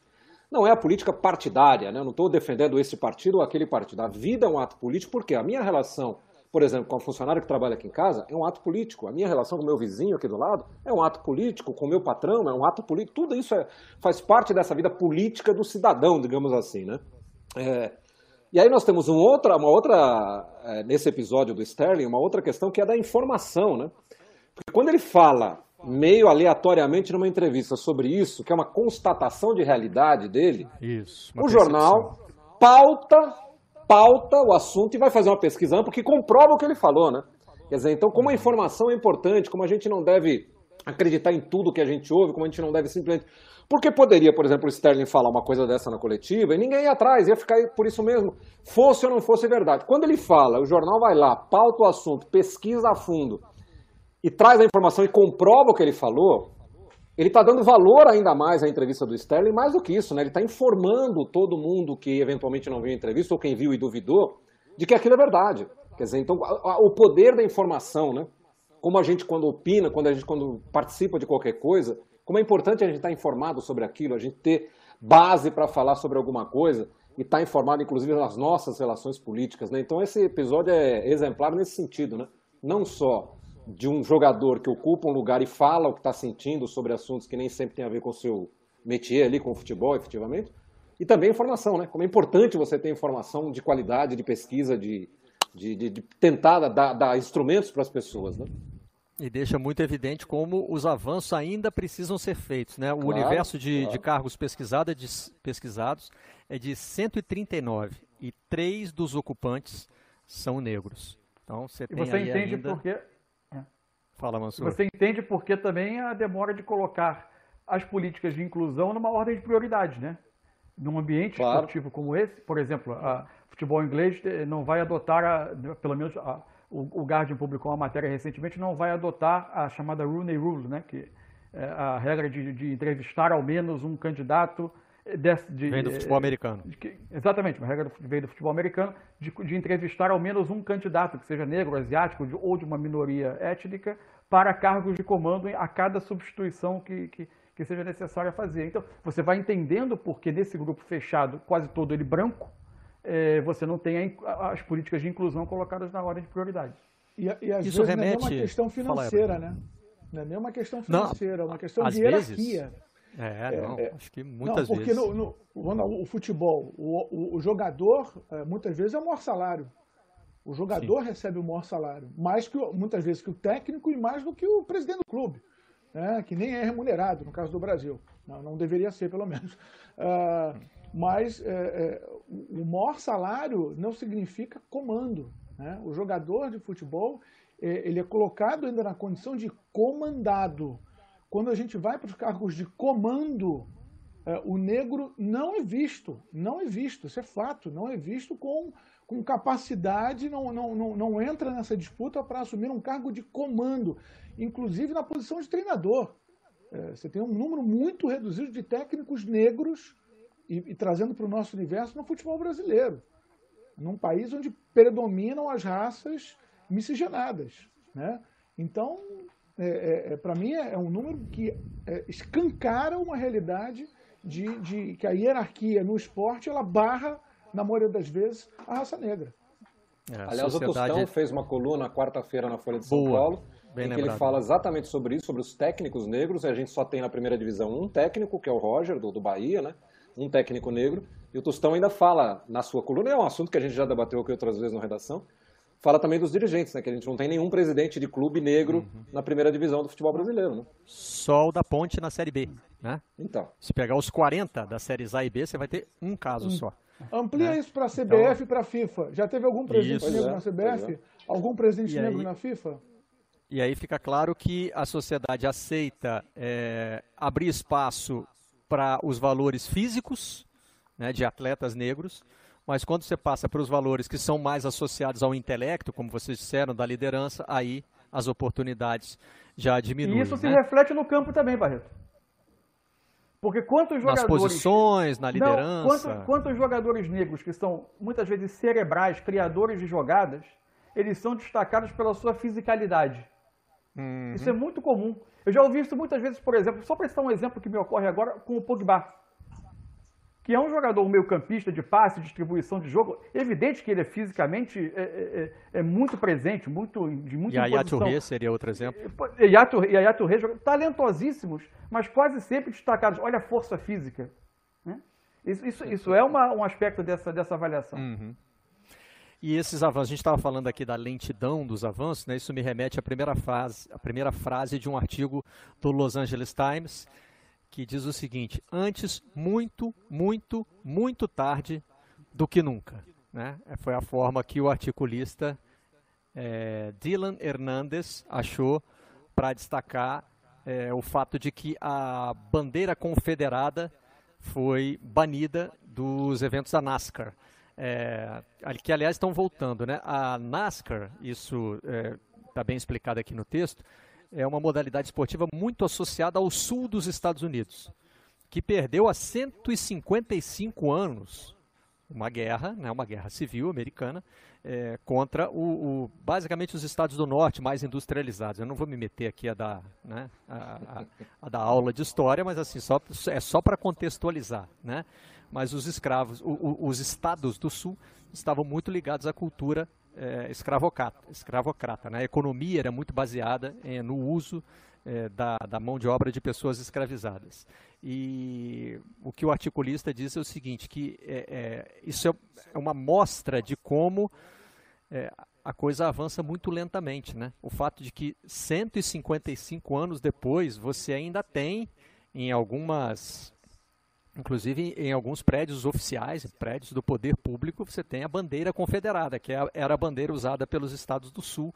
não é a política partidária, né? Eu não estou defendendo esse partido ou aquele partido. A vida é um ato político porque a minha relação, por exemplo, com a funcionária que trabalha aqui em casa é um ato político. A minha relação com o meu vizinho aqui do lado é um ato político. Com o meu patrão é um ato político. Tudo isso é, faz parte dessa vida política do cidadão, digamos assim, né? É, e aí nós temos um outra, uma outra, é, nesse episódio do Sterling, uma outra questão que é da informação, né? Porque quando ele fala meio aleatoriamente numa entrevista sobre isso, que é uma constatação de realidade dele, isso, o jornal pauta, pauta o assunto e vai fazer uma pesquisa ampla que comprova o que ele falou, né? Quer dizer, então como a informação é importante, como a gente não deve acreditar em tudo que a gente ouve, como a gente não deve simplesmente... Porque poderia, por exemplo, o Sterling falar uma coisa dessa na coletiva e ninguém ia atrás, ia ficar por isso mesmo, fosse ou não fosse verdade. Quando ele fala, o jornal vai lá, pauta o assunto, pesquisa a fundo, e traz a informação e comprova o que ele falou, ele está dando valor ainda mais à entrevista do Sterling, mais do que isso, né? ele está informando todo mundo que eventualmente não viu a entrevista, ou quem viu e duvidou, de que aquilo é verdade. Quer dizer, então, o poder da informação, né? como a gente quando opina, quando a gente quando participa de qualquer coisa, como é importante a gente estar tá informado sobre aquilo, a gente ter base para falar sobre alguma coisa e estar tá informado, inclusive, nas nossas relações políticas. Né? Então, esse episódio é exemplar nesse sentido, né? não só de um jogador que ocupa um lugar e fala o que está sentindo sobre assuntos que nem sempre tem a ver com o seu métier ali, com o futebol, efetivamente. E também informação, né? Como é importante você ter informação de qualidade, de pesquisa, de, de, de, de tentar dar, dar instrumentos para as pessoas, né? E deixa muito evidente como os avanços ainda precisam ser feitos. Né? O claro, universo de, claro. de cargos pesquisado é de, pesquisados é de 139 e três dos ocupantes são negros. Então você tem e você aí entende ainda... por quê? Fala, Mansur. Você entende por que também a demora de colocar as políticas de inclusão numa ordem de prioridade, né? Num ambiente claro. esportivo como esse, por exemplo, a futebol inglês eh, não vai adotar, a, pelo menos a, o, o Guardian publicou uma matéria recentemente, não vai adotar a chamada Rooney Rule, né? Que é a regra de, de entrevistar ao menos um candidato Desse, de, vem do futebol americano. De, exatamente, uma regra do, vem do futebol americano de, de, entrevistar ao menos um candidato, que seja negro, asiático de, ou de uma minoria étnica, para cargos de comando a cada substituição que, que, que seja necessária fazer. Então, você vai entendendo porque nesse grupo fechado, quase todo ele branco, é, você não tem a, as políticas de inclusão colocadas na ordem de prioridade. E, e às Isso vezes remete... não é uma questão financeira, né? Não é nem uma questão financeira, não, é uma questão de hierarquia. Vezes é, é, não, é, acho que muitas não, porque vezes. No, no, o futebol, o, o, o jogador, é, muitas vezes é o maior salário. O jogador Sim. recebe o maior salário, mais que muitas vezes que o técnico e mais do que o presidente do clube, né, que nem é remunerado, no caso do Brasil. Não, não deveria ser, pelo menos. Uh, mas é, é, o maior salário não significa comando. Né? O jogador de futebol ele é colocado ainda na condição de comandado. Quando a gente vai para os cargos de comando, é, o negro não é visto, não é visto, isso é fato, não é visto com, com capacidade, não, não, não, não entra nessa disputa para assumir um cargo de comando, inclusive na posição de treinador. É, você tem um número muito reduzido de técnicos negros e, e trazendo para o nosso universo no futebol brasileiro, num país onde predominam as raças miscigenadas. Né? Então, é, é, é para mim, é, é, um número que é, escancara uma realidade de, de, que a hierarquia no esporte ela barra, na maioria das vezes, a raça negra. É, Aliás, sociedade... o Tostão fez uma coluna quarta-feira na Folha de São Boa. Paulo, Bem em que ele fala exatamente sobre isso, sobre os técnicos negros. A gente só tem na primeira divisão um técnico, que é o Roger, do, do Bahia, né? um técnico negro. E o Tostão ainda fala na sua coluna, é um assunto que a gente já debateu aqui outras vezes na redação, fala também dos dirigentes, né? Que a gente não tem nenhum presidente de clube negro uhum. na primeira divisão do futebol brasileiro, né? Só o da Ponte na Série B, né? Então. Se pegar os 40 das séries A e B, você vai ter um caso hum. só. Amplia né? isso para a CBF então... e para a FIFA. Já teve algum presidente isso. negro é, na CBF? É. Algum presidente e negro aí... na FIFA? E aí fica claro que a sociedade aceita é, abrir espaço para os valores físicos né, de atletas negros, mas quando você passa para os valores que são mais associados ao intelecto, como vocês disseram, da liderança, aí as oportunidades já diminuem. E isso né? se reflete no campo também, Barreto. Porque quantos jogadores. Nas posições, na liderança. Não, quantos, quantos jogadores negros que são muitas vezes cerebrais, criadores de jogadas, eles são destacados pela sua fisicalidade. Uhum. Isso é muito comum. Eu já ouvi isso muitas vezes, por exemplo, só para citar um exemplo que me ocorre agora com o Pogba que é um jogador meio-campista de passe, distribuição de jogo. Evidente que ele é fisicamente é, é, é, é muito presente, muito de muita E a Touré seria outro exemplo. E a Touré, talentosíssimos, mas quase sempre destacados. Olha a força física. Né? Isso, isso, isso, é uma, um aspecto dessa, dessa avaliação. Uhum. E esses avanços, a gente estava falando aqui da lentidão dos avanços, né? isso me remete à primeira, fase, à primeira frase de um artigo do Los Angeles Times, que diz o seguinte: antes, muito, muito, muito tarde do que nunca. Né? Foi a forma que o articulista é, Dylan Hernandes achou para destacar é, o fato de que a bandeira confederada foi banida dos eventos da NASCAR. É, que aliás estão voltando, né? A NASCAR, isso está é, bem explicado aqui no texto, é uma modalidade esportiva muito associada ao sul dos Estados Unidos, que perdeu há 155 anos uma guerra, né, uma guerra civil americana, é, contra o, o, basicamente os estados do norte mais industrializados. Eu não vou me meter aqui a dar, né, a, a, a dar aula de história, mas assim só, é só para contextualizar. Né? Mas os escravos, o, o, os estados do sul estavam muito ligados à cultura é, escravocrata. escravocrata né? A economia era muito baseada é, no uso é, da, da, mão de obra de pessoas escravizadas. E o que o articulista diz é o seguinte, que é, é, isso é uma mostra de como é, a coisa avança muito lentamente. Né? O fato de que 155 anos depois você ainda tem em algumas Inclusive, em alguns prédios oficiais, prédios do poder público, você tem a bandeira confederada, que é era a bandeira usada pelos estados do Sul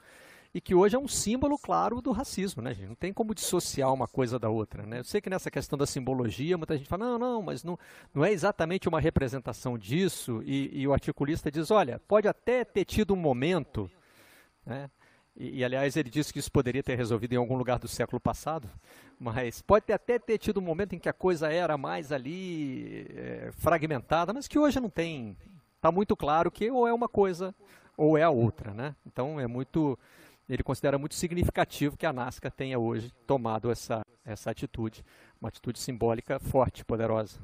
e que hoje é um símbolo claro do racismo, né, gente? Não tem como dissociar uma coisa da outra, né? Eu sei que nessa questão da simbologia, muita gente fala, não, não, mas não, não é exatamente uma representação disso, e, e o articulista diz, olha, pode até ter tido um momento, né? E, e, aliás, ele disse que isso poderia ter resolvido em algum lugar do século passado, mas pode ter até ter tido um momento em que a coisa era mais ali é, fragmentada, mas que hoje não tem. Está muito claro que ou é uma coisa ou é a outra, né? Então é muito. Ele considera muito significativo que a NASCAR tenha hoje tomado essa, essa atitude, uma atitude simbólica forte, poderosa.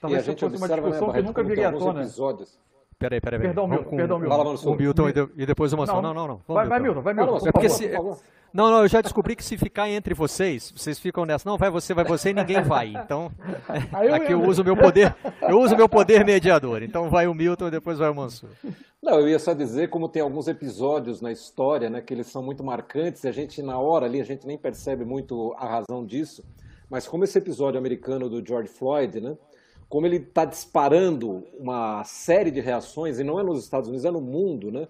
Talvez e a gente fosse uma discussão né, que nunca viria à tona. Episódios Peraí, peraí, peraí. Perdão, Milton. Perdão, Milton. Fala, o Milton e, de, e depois o Mansão. Não, não, não. não. Vai, vai, Milton, vai, Milton. É porque se, não, não, eu já descobri que se ficar entre vocês, vocês ficam nessa, não, vai você, vai você e ninguém vai. Então, é, aqui eu uso o meu poder, eu uso meu poder mediador. Então vai o Milton e depois vai o Mansur. Não, eu ia só dizer como tem alguns episódios na história, né, que eles são muito marcantes e a gente na hora ali, a gente nem percebe muito a razão disso, mas como esse episódio americano do George Floyd, né, como ele está disparando uma série de reações, e não é nos Estados Unidos, é no mundo, né?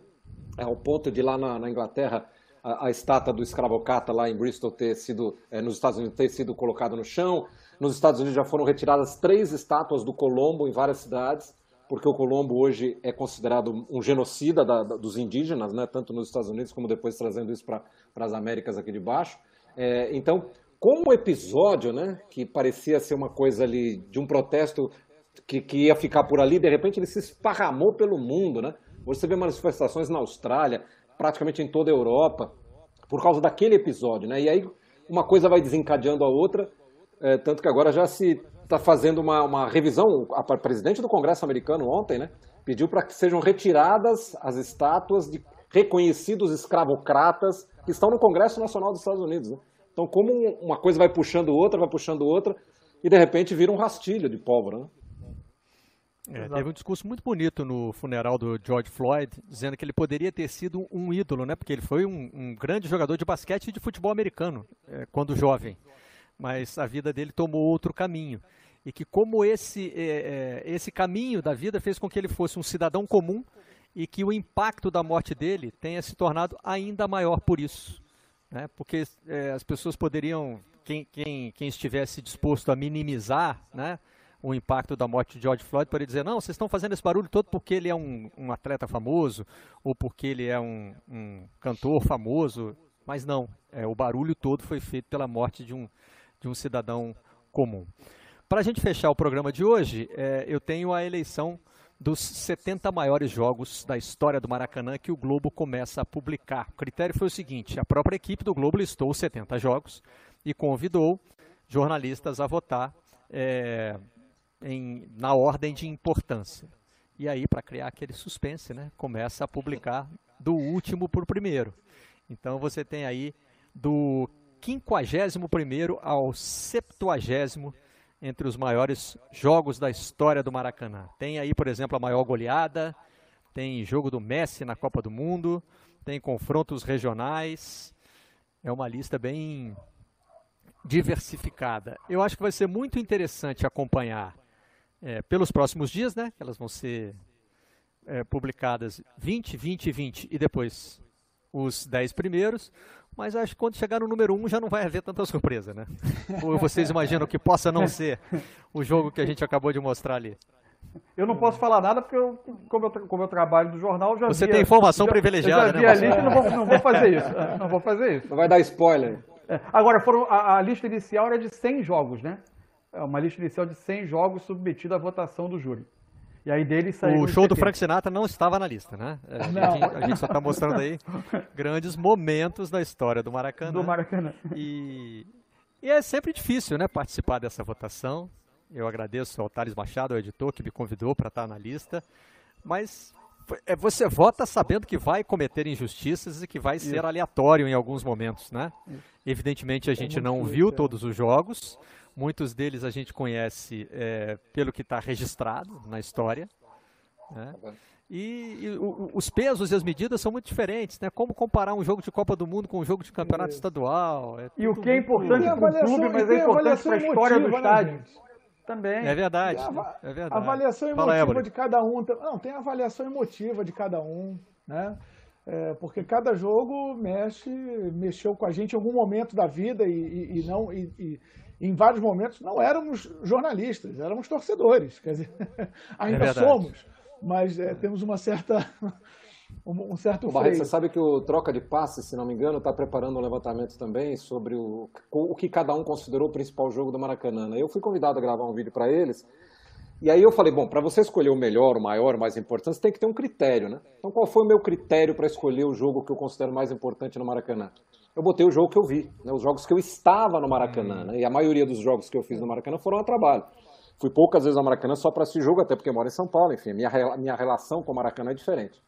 É ao ponto de lá na, na Inglaterra a, a, estátua do escravocata lá em Bristol ter sido, é, nos Estados Unidos, ter sido colocada no chão. Nos Estados Unidos já foram retiradas três estátuas do Colombo em várias cidades, porque o Colombo hoje é considerado um genocida da, da, dos indígenas, né? tanto nos Estados Unidos como depois trazendo isso para as Américas aqui de baixo. É, então, como o episódio, né, que parecia ser uma coisa ali de um protesto que, que ia ficar por ali, de repente ele se esparramou pelo mundo, né? Você vê manifestações na Austrália, praticamente em toda a Europa, por causa daquele episódio, né? E aí uma coisa vai desencadeando a outra, é, tanto que agora já se está fazendo uma, uma revisão. A presidente do Congresso americano ontem, né, pediu para que sejam retiradas as estátuas de reconhecidos escravocratas que estão no Congresso Nacional dos Estados Unidos. Né? Então, como uma coisa vai puxando outra, vai puxando outra, e de repente vira um rastilho de pólvora. Né? É, teve um discurso muito bonito no funeral do George Floyd, dizendo que ele poderia ter sido um ídolo, né? Porque ele foi um, um grande jogador de basquete e de futebol americano é, quando jovem, mas a vida dele tomou outro caminho e que como esse é, é esse caminho da vida fez com que ele fosse um cidadão comum e que o impacto da morte dele tenha se tornado ainda maior por isso né? porque é, as pessoas poderiam, quem, quem, quem estivesse disposto a minimizar né, o impacto da morte de George Floyd, poderia dizer, não, vocês estão fazendo esse barulho todo porque ele é um, um atleta famoso, ou porque ele é um, um, cantor famoso, mas não, é, o barulho todo foi feito pela morte de um, de um cidadão comum. Para a gente fechar o programa de hoje, é, eu tenho a eleição dos 70 maiores jogos da história do Maracanã que o Globo começa a publicar. O critério foi o seguinte: a própria equipe do Globo listou os 70 jogos e convidou jornalistas a votar é, em, na ordem de importância. E aí, para criar aquele suspense, né, começa a publicar do último para o primeiro. Então você tem aí do 51 ao 70 entre os maiores jogos da história do Maracanã. Tem aí, por exemplo, a maior goleada, tem jogo do Messi na Copa do Mundo, tem confrontos regionais. É uma lista bem diversificada. Eu acho que vai ser muito interessante acompanhar é, pelos próximos dias, né? Elas vão ser é, publicadas 20, 20 e 20 e depois os 10 primeiros. Mas acho que quando chegar no número 1 já não vai haver tanta surpresa, né? Ou vocês imaginam que possa não ser o jogo que a gente acabou de mostrar ali? Eu não posso falar nada porque, eu, como, eu, como eu trabalho no jornal, já Você via, tem informação já, privilegiada, eu já vi né? a lista não vou, não vou fazer isso. Não vou fazer isso. Não vai dar spoiler. É, agora, foram, a, a, lista inicial era de 100 jogos, né? É uma lista inicial de 100 jogos submetida à votação do júri. E aí dele saiu. O show do Frank Sinatra não estava na lista, né? A gente, a gente só está mostrando aí grandes momentos da história do Maracanã. Do Maracanã. E, e é sempre difícil, né, participar dessa votação. Eu agradeço ao Thales Machado, o editor, que me convidou para estar na lista. Mas é, você vota sabendo que vai cometer injustiças e que vai ser aleatório em alguns momentos, né? Evidentemente a gente é não viu todos os jogos, Muitos deles a gente conhece é, pelo que está registrado na história. Né? Tá e, e o, os pesos e as medidas são muito diferentes, né? Como comparar um jogo de Copa do Mundo com um jogo de campeonato Isso. estadual? É e o que é importante para o clube, mas é importante para a história do né, estádio. Também. É verdade. A, é verdade. avaliação emotiva Fala, de cada um. Não, tem a avaliação emotiva de cada um, né? É, porque cada jogo mexe, mexeu com a gente em algum momento da vida e, e, e não e, em vários momentos não éramos jornalistas, éramos torcedores. Quer dizer, ainda é somos, mas é, temos uma certa. Um, certo Barreto, você sabe que o Troca de Passes, se não me engano, está preparando um levantamento também sobre o, o que cada um considerou o principal jogo do Maracanã. Né? Eu fui convidado a gravar um vídeo para eles, e aí eu falei, bom, para você escolher o melhor, o maior, o mais importante, você tem que ter um critério, né? Então qual foi o meu critério para escolher o jogo que eu considero mais importante no Maracanã? Eu botei o jogo que eu vi, né, os jogos que eu estava no Maracanã. Uhum. Né, e a maioria dos jogos que eu fiz no Maracanã foram a trabalho. Fui poucas vezes ao Maracanã só para esse jogo, até porque eu moro em São Paulo, enfim, minha, minha relação com o Maracanã é diferente.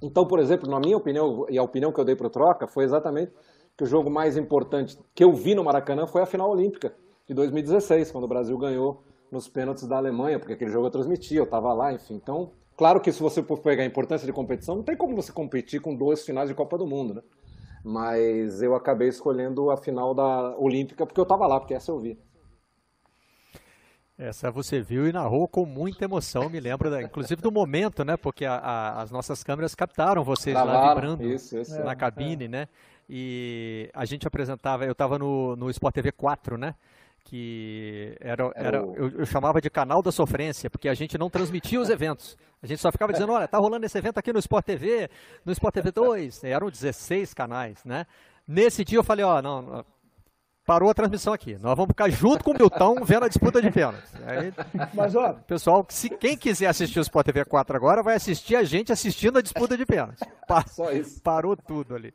Então, por exemplo, na minha opinião, e a opinião que eu dei para o Troca, foi exatamente que o jogo mais importante que eu vi no Maracanã foi a final olímpica de 2016, quando o Brasil ganhou nos pênaltis da Alemanha, porque aquele jogo eu transmitia, eu estava lá, enfim. Então, claro que se você for pegar a importância de competição, não tem como você competir com duas finais de Copa do Mundo, né? Mas eu acabei escolhendo a final da Olímpica porque eu estava lá, porque essa eu vi. Essa você viu e narrou com muita emoção, me lembro, da, inclusive do momento, né? Porque a, a, as nossas câmeras captaram vocês lá vibrando isso, isso, na é, cabine, é. né? E a gente apresentava, eu estava no, no Sport TV 4, né? Que era, era eu, eu, chamava de canal da sofrência, porque a gente não transmitia os eventos. A gente só ficava dizendo, olha, tá rolando esse evento aqui no Sport TV, no Sport TV 2, eram 16 canais, né? Nesse dia eu falei, ó, não, parou a transmissão aqui. Nós vamos ficar junto com o Milton vendo a disputa de pênaltis. Aí, Mas, ó, pessoal, se quem quiser assistir o Sport TV 4 agora, vai assistir a gente assistindo a disputa de pênaltis. Só isso. Parou tudo ali.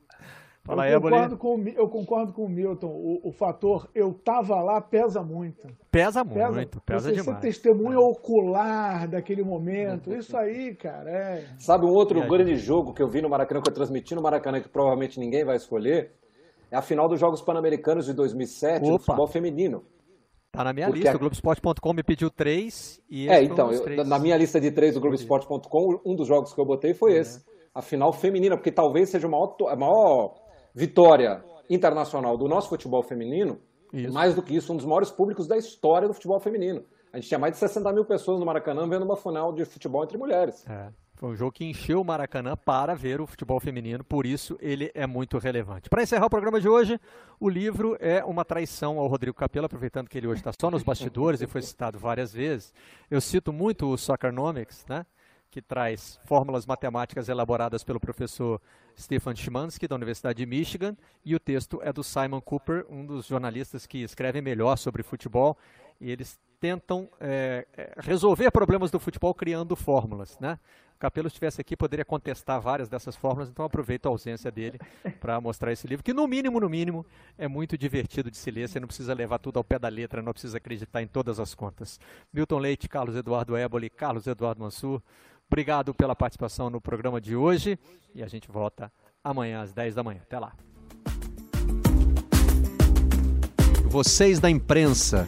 Fala eu, concordo com, eu concordo com o Milton. O, o fator eu tava lá pesa muito. Pesa, pesa muito, pesa, você demais. Você testemunha é. ocular daquele momento. Isso aí, cara, é. Sabe um outro grande jogo que eu vi no Maracanã, que eu transmiti no Maracanã, que provavelmente ninguém vai escolher? É a final dos Jogos Pan-Americanos de 2007, Opa. do futebol feminino. Tá na minha Porque lista, a... o Globoesporte.com me pediu três e É, então, eu, na minha lista de três do Globoesporte.com, um dos jogos que eu botei foi é. esse. A final feminina, porque talvez seja o maior, a maior vitória internacional do nosso futebol feminino, isso. mais do que isso, um dos maiores públicos da história do futebol feminino. A gente tinha mais de 60 mil pessoas no Maracanã vendo uma final de futebol entre mulheres. É. Foi um jogo que encheu o Maracanã para ver o futebol feminino, por isso ele é muito relevante. Para encerrar o programa de hoje, o livro é uma traição ao Rodrigo Capello, aproveitando que ele hoje está só nos bastidores e foi citado várias vezes. Eu cito muito o Soccernomics, né? Que traz fórmulas matemáticas elaboradas pelo professor Stefan Szymanski, da Universidade de Michigan, e o texto é do Simon Cooper, um dos jornalistas que escrevem melhor sobre futebol, e eles tentam é, resolver problemas do futebol criando fórmulas, né? o Capelo estivesse aqui, poderia contestar várias dessas fórmulas, então aproveito a ausência dele para mostrar esse livro, que no mínimo, no mínimo, é muito divertido de se ler, você não precisa levar tudo ao pé da letra, não precisa acreditar em todas as contas. Milton Leite, Carlos Eduardo Éboli, Carlos Eduardo Mansur, obrigado pela participação no programa de hoje e a gente volta amanhã às 10 da manhã. Até lá. Vocês da imprensa.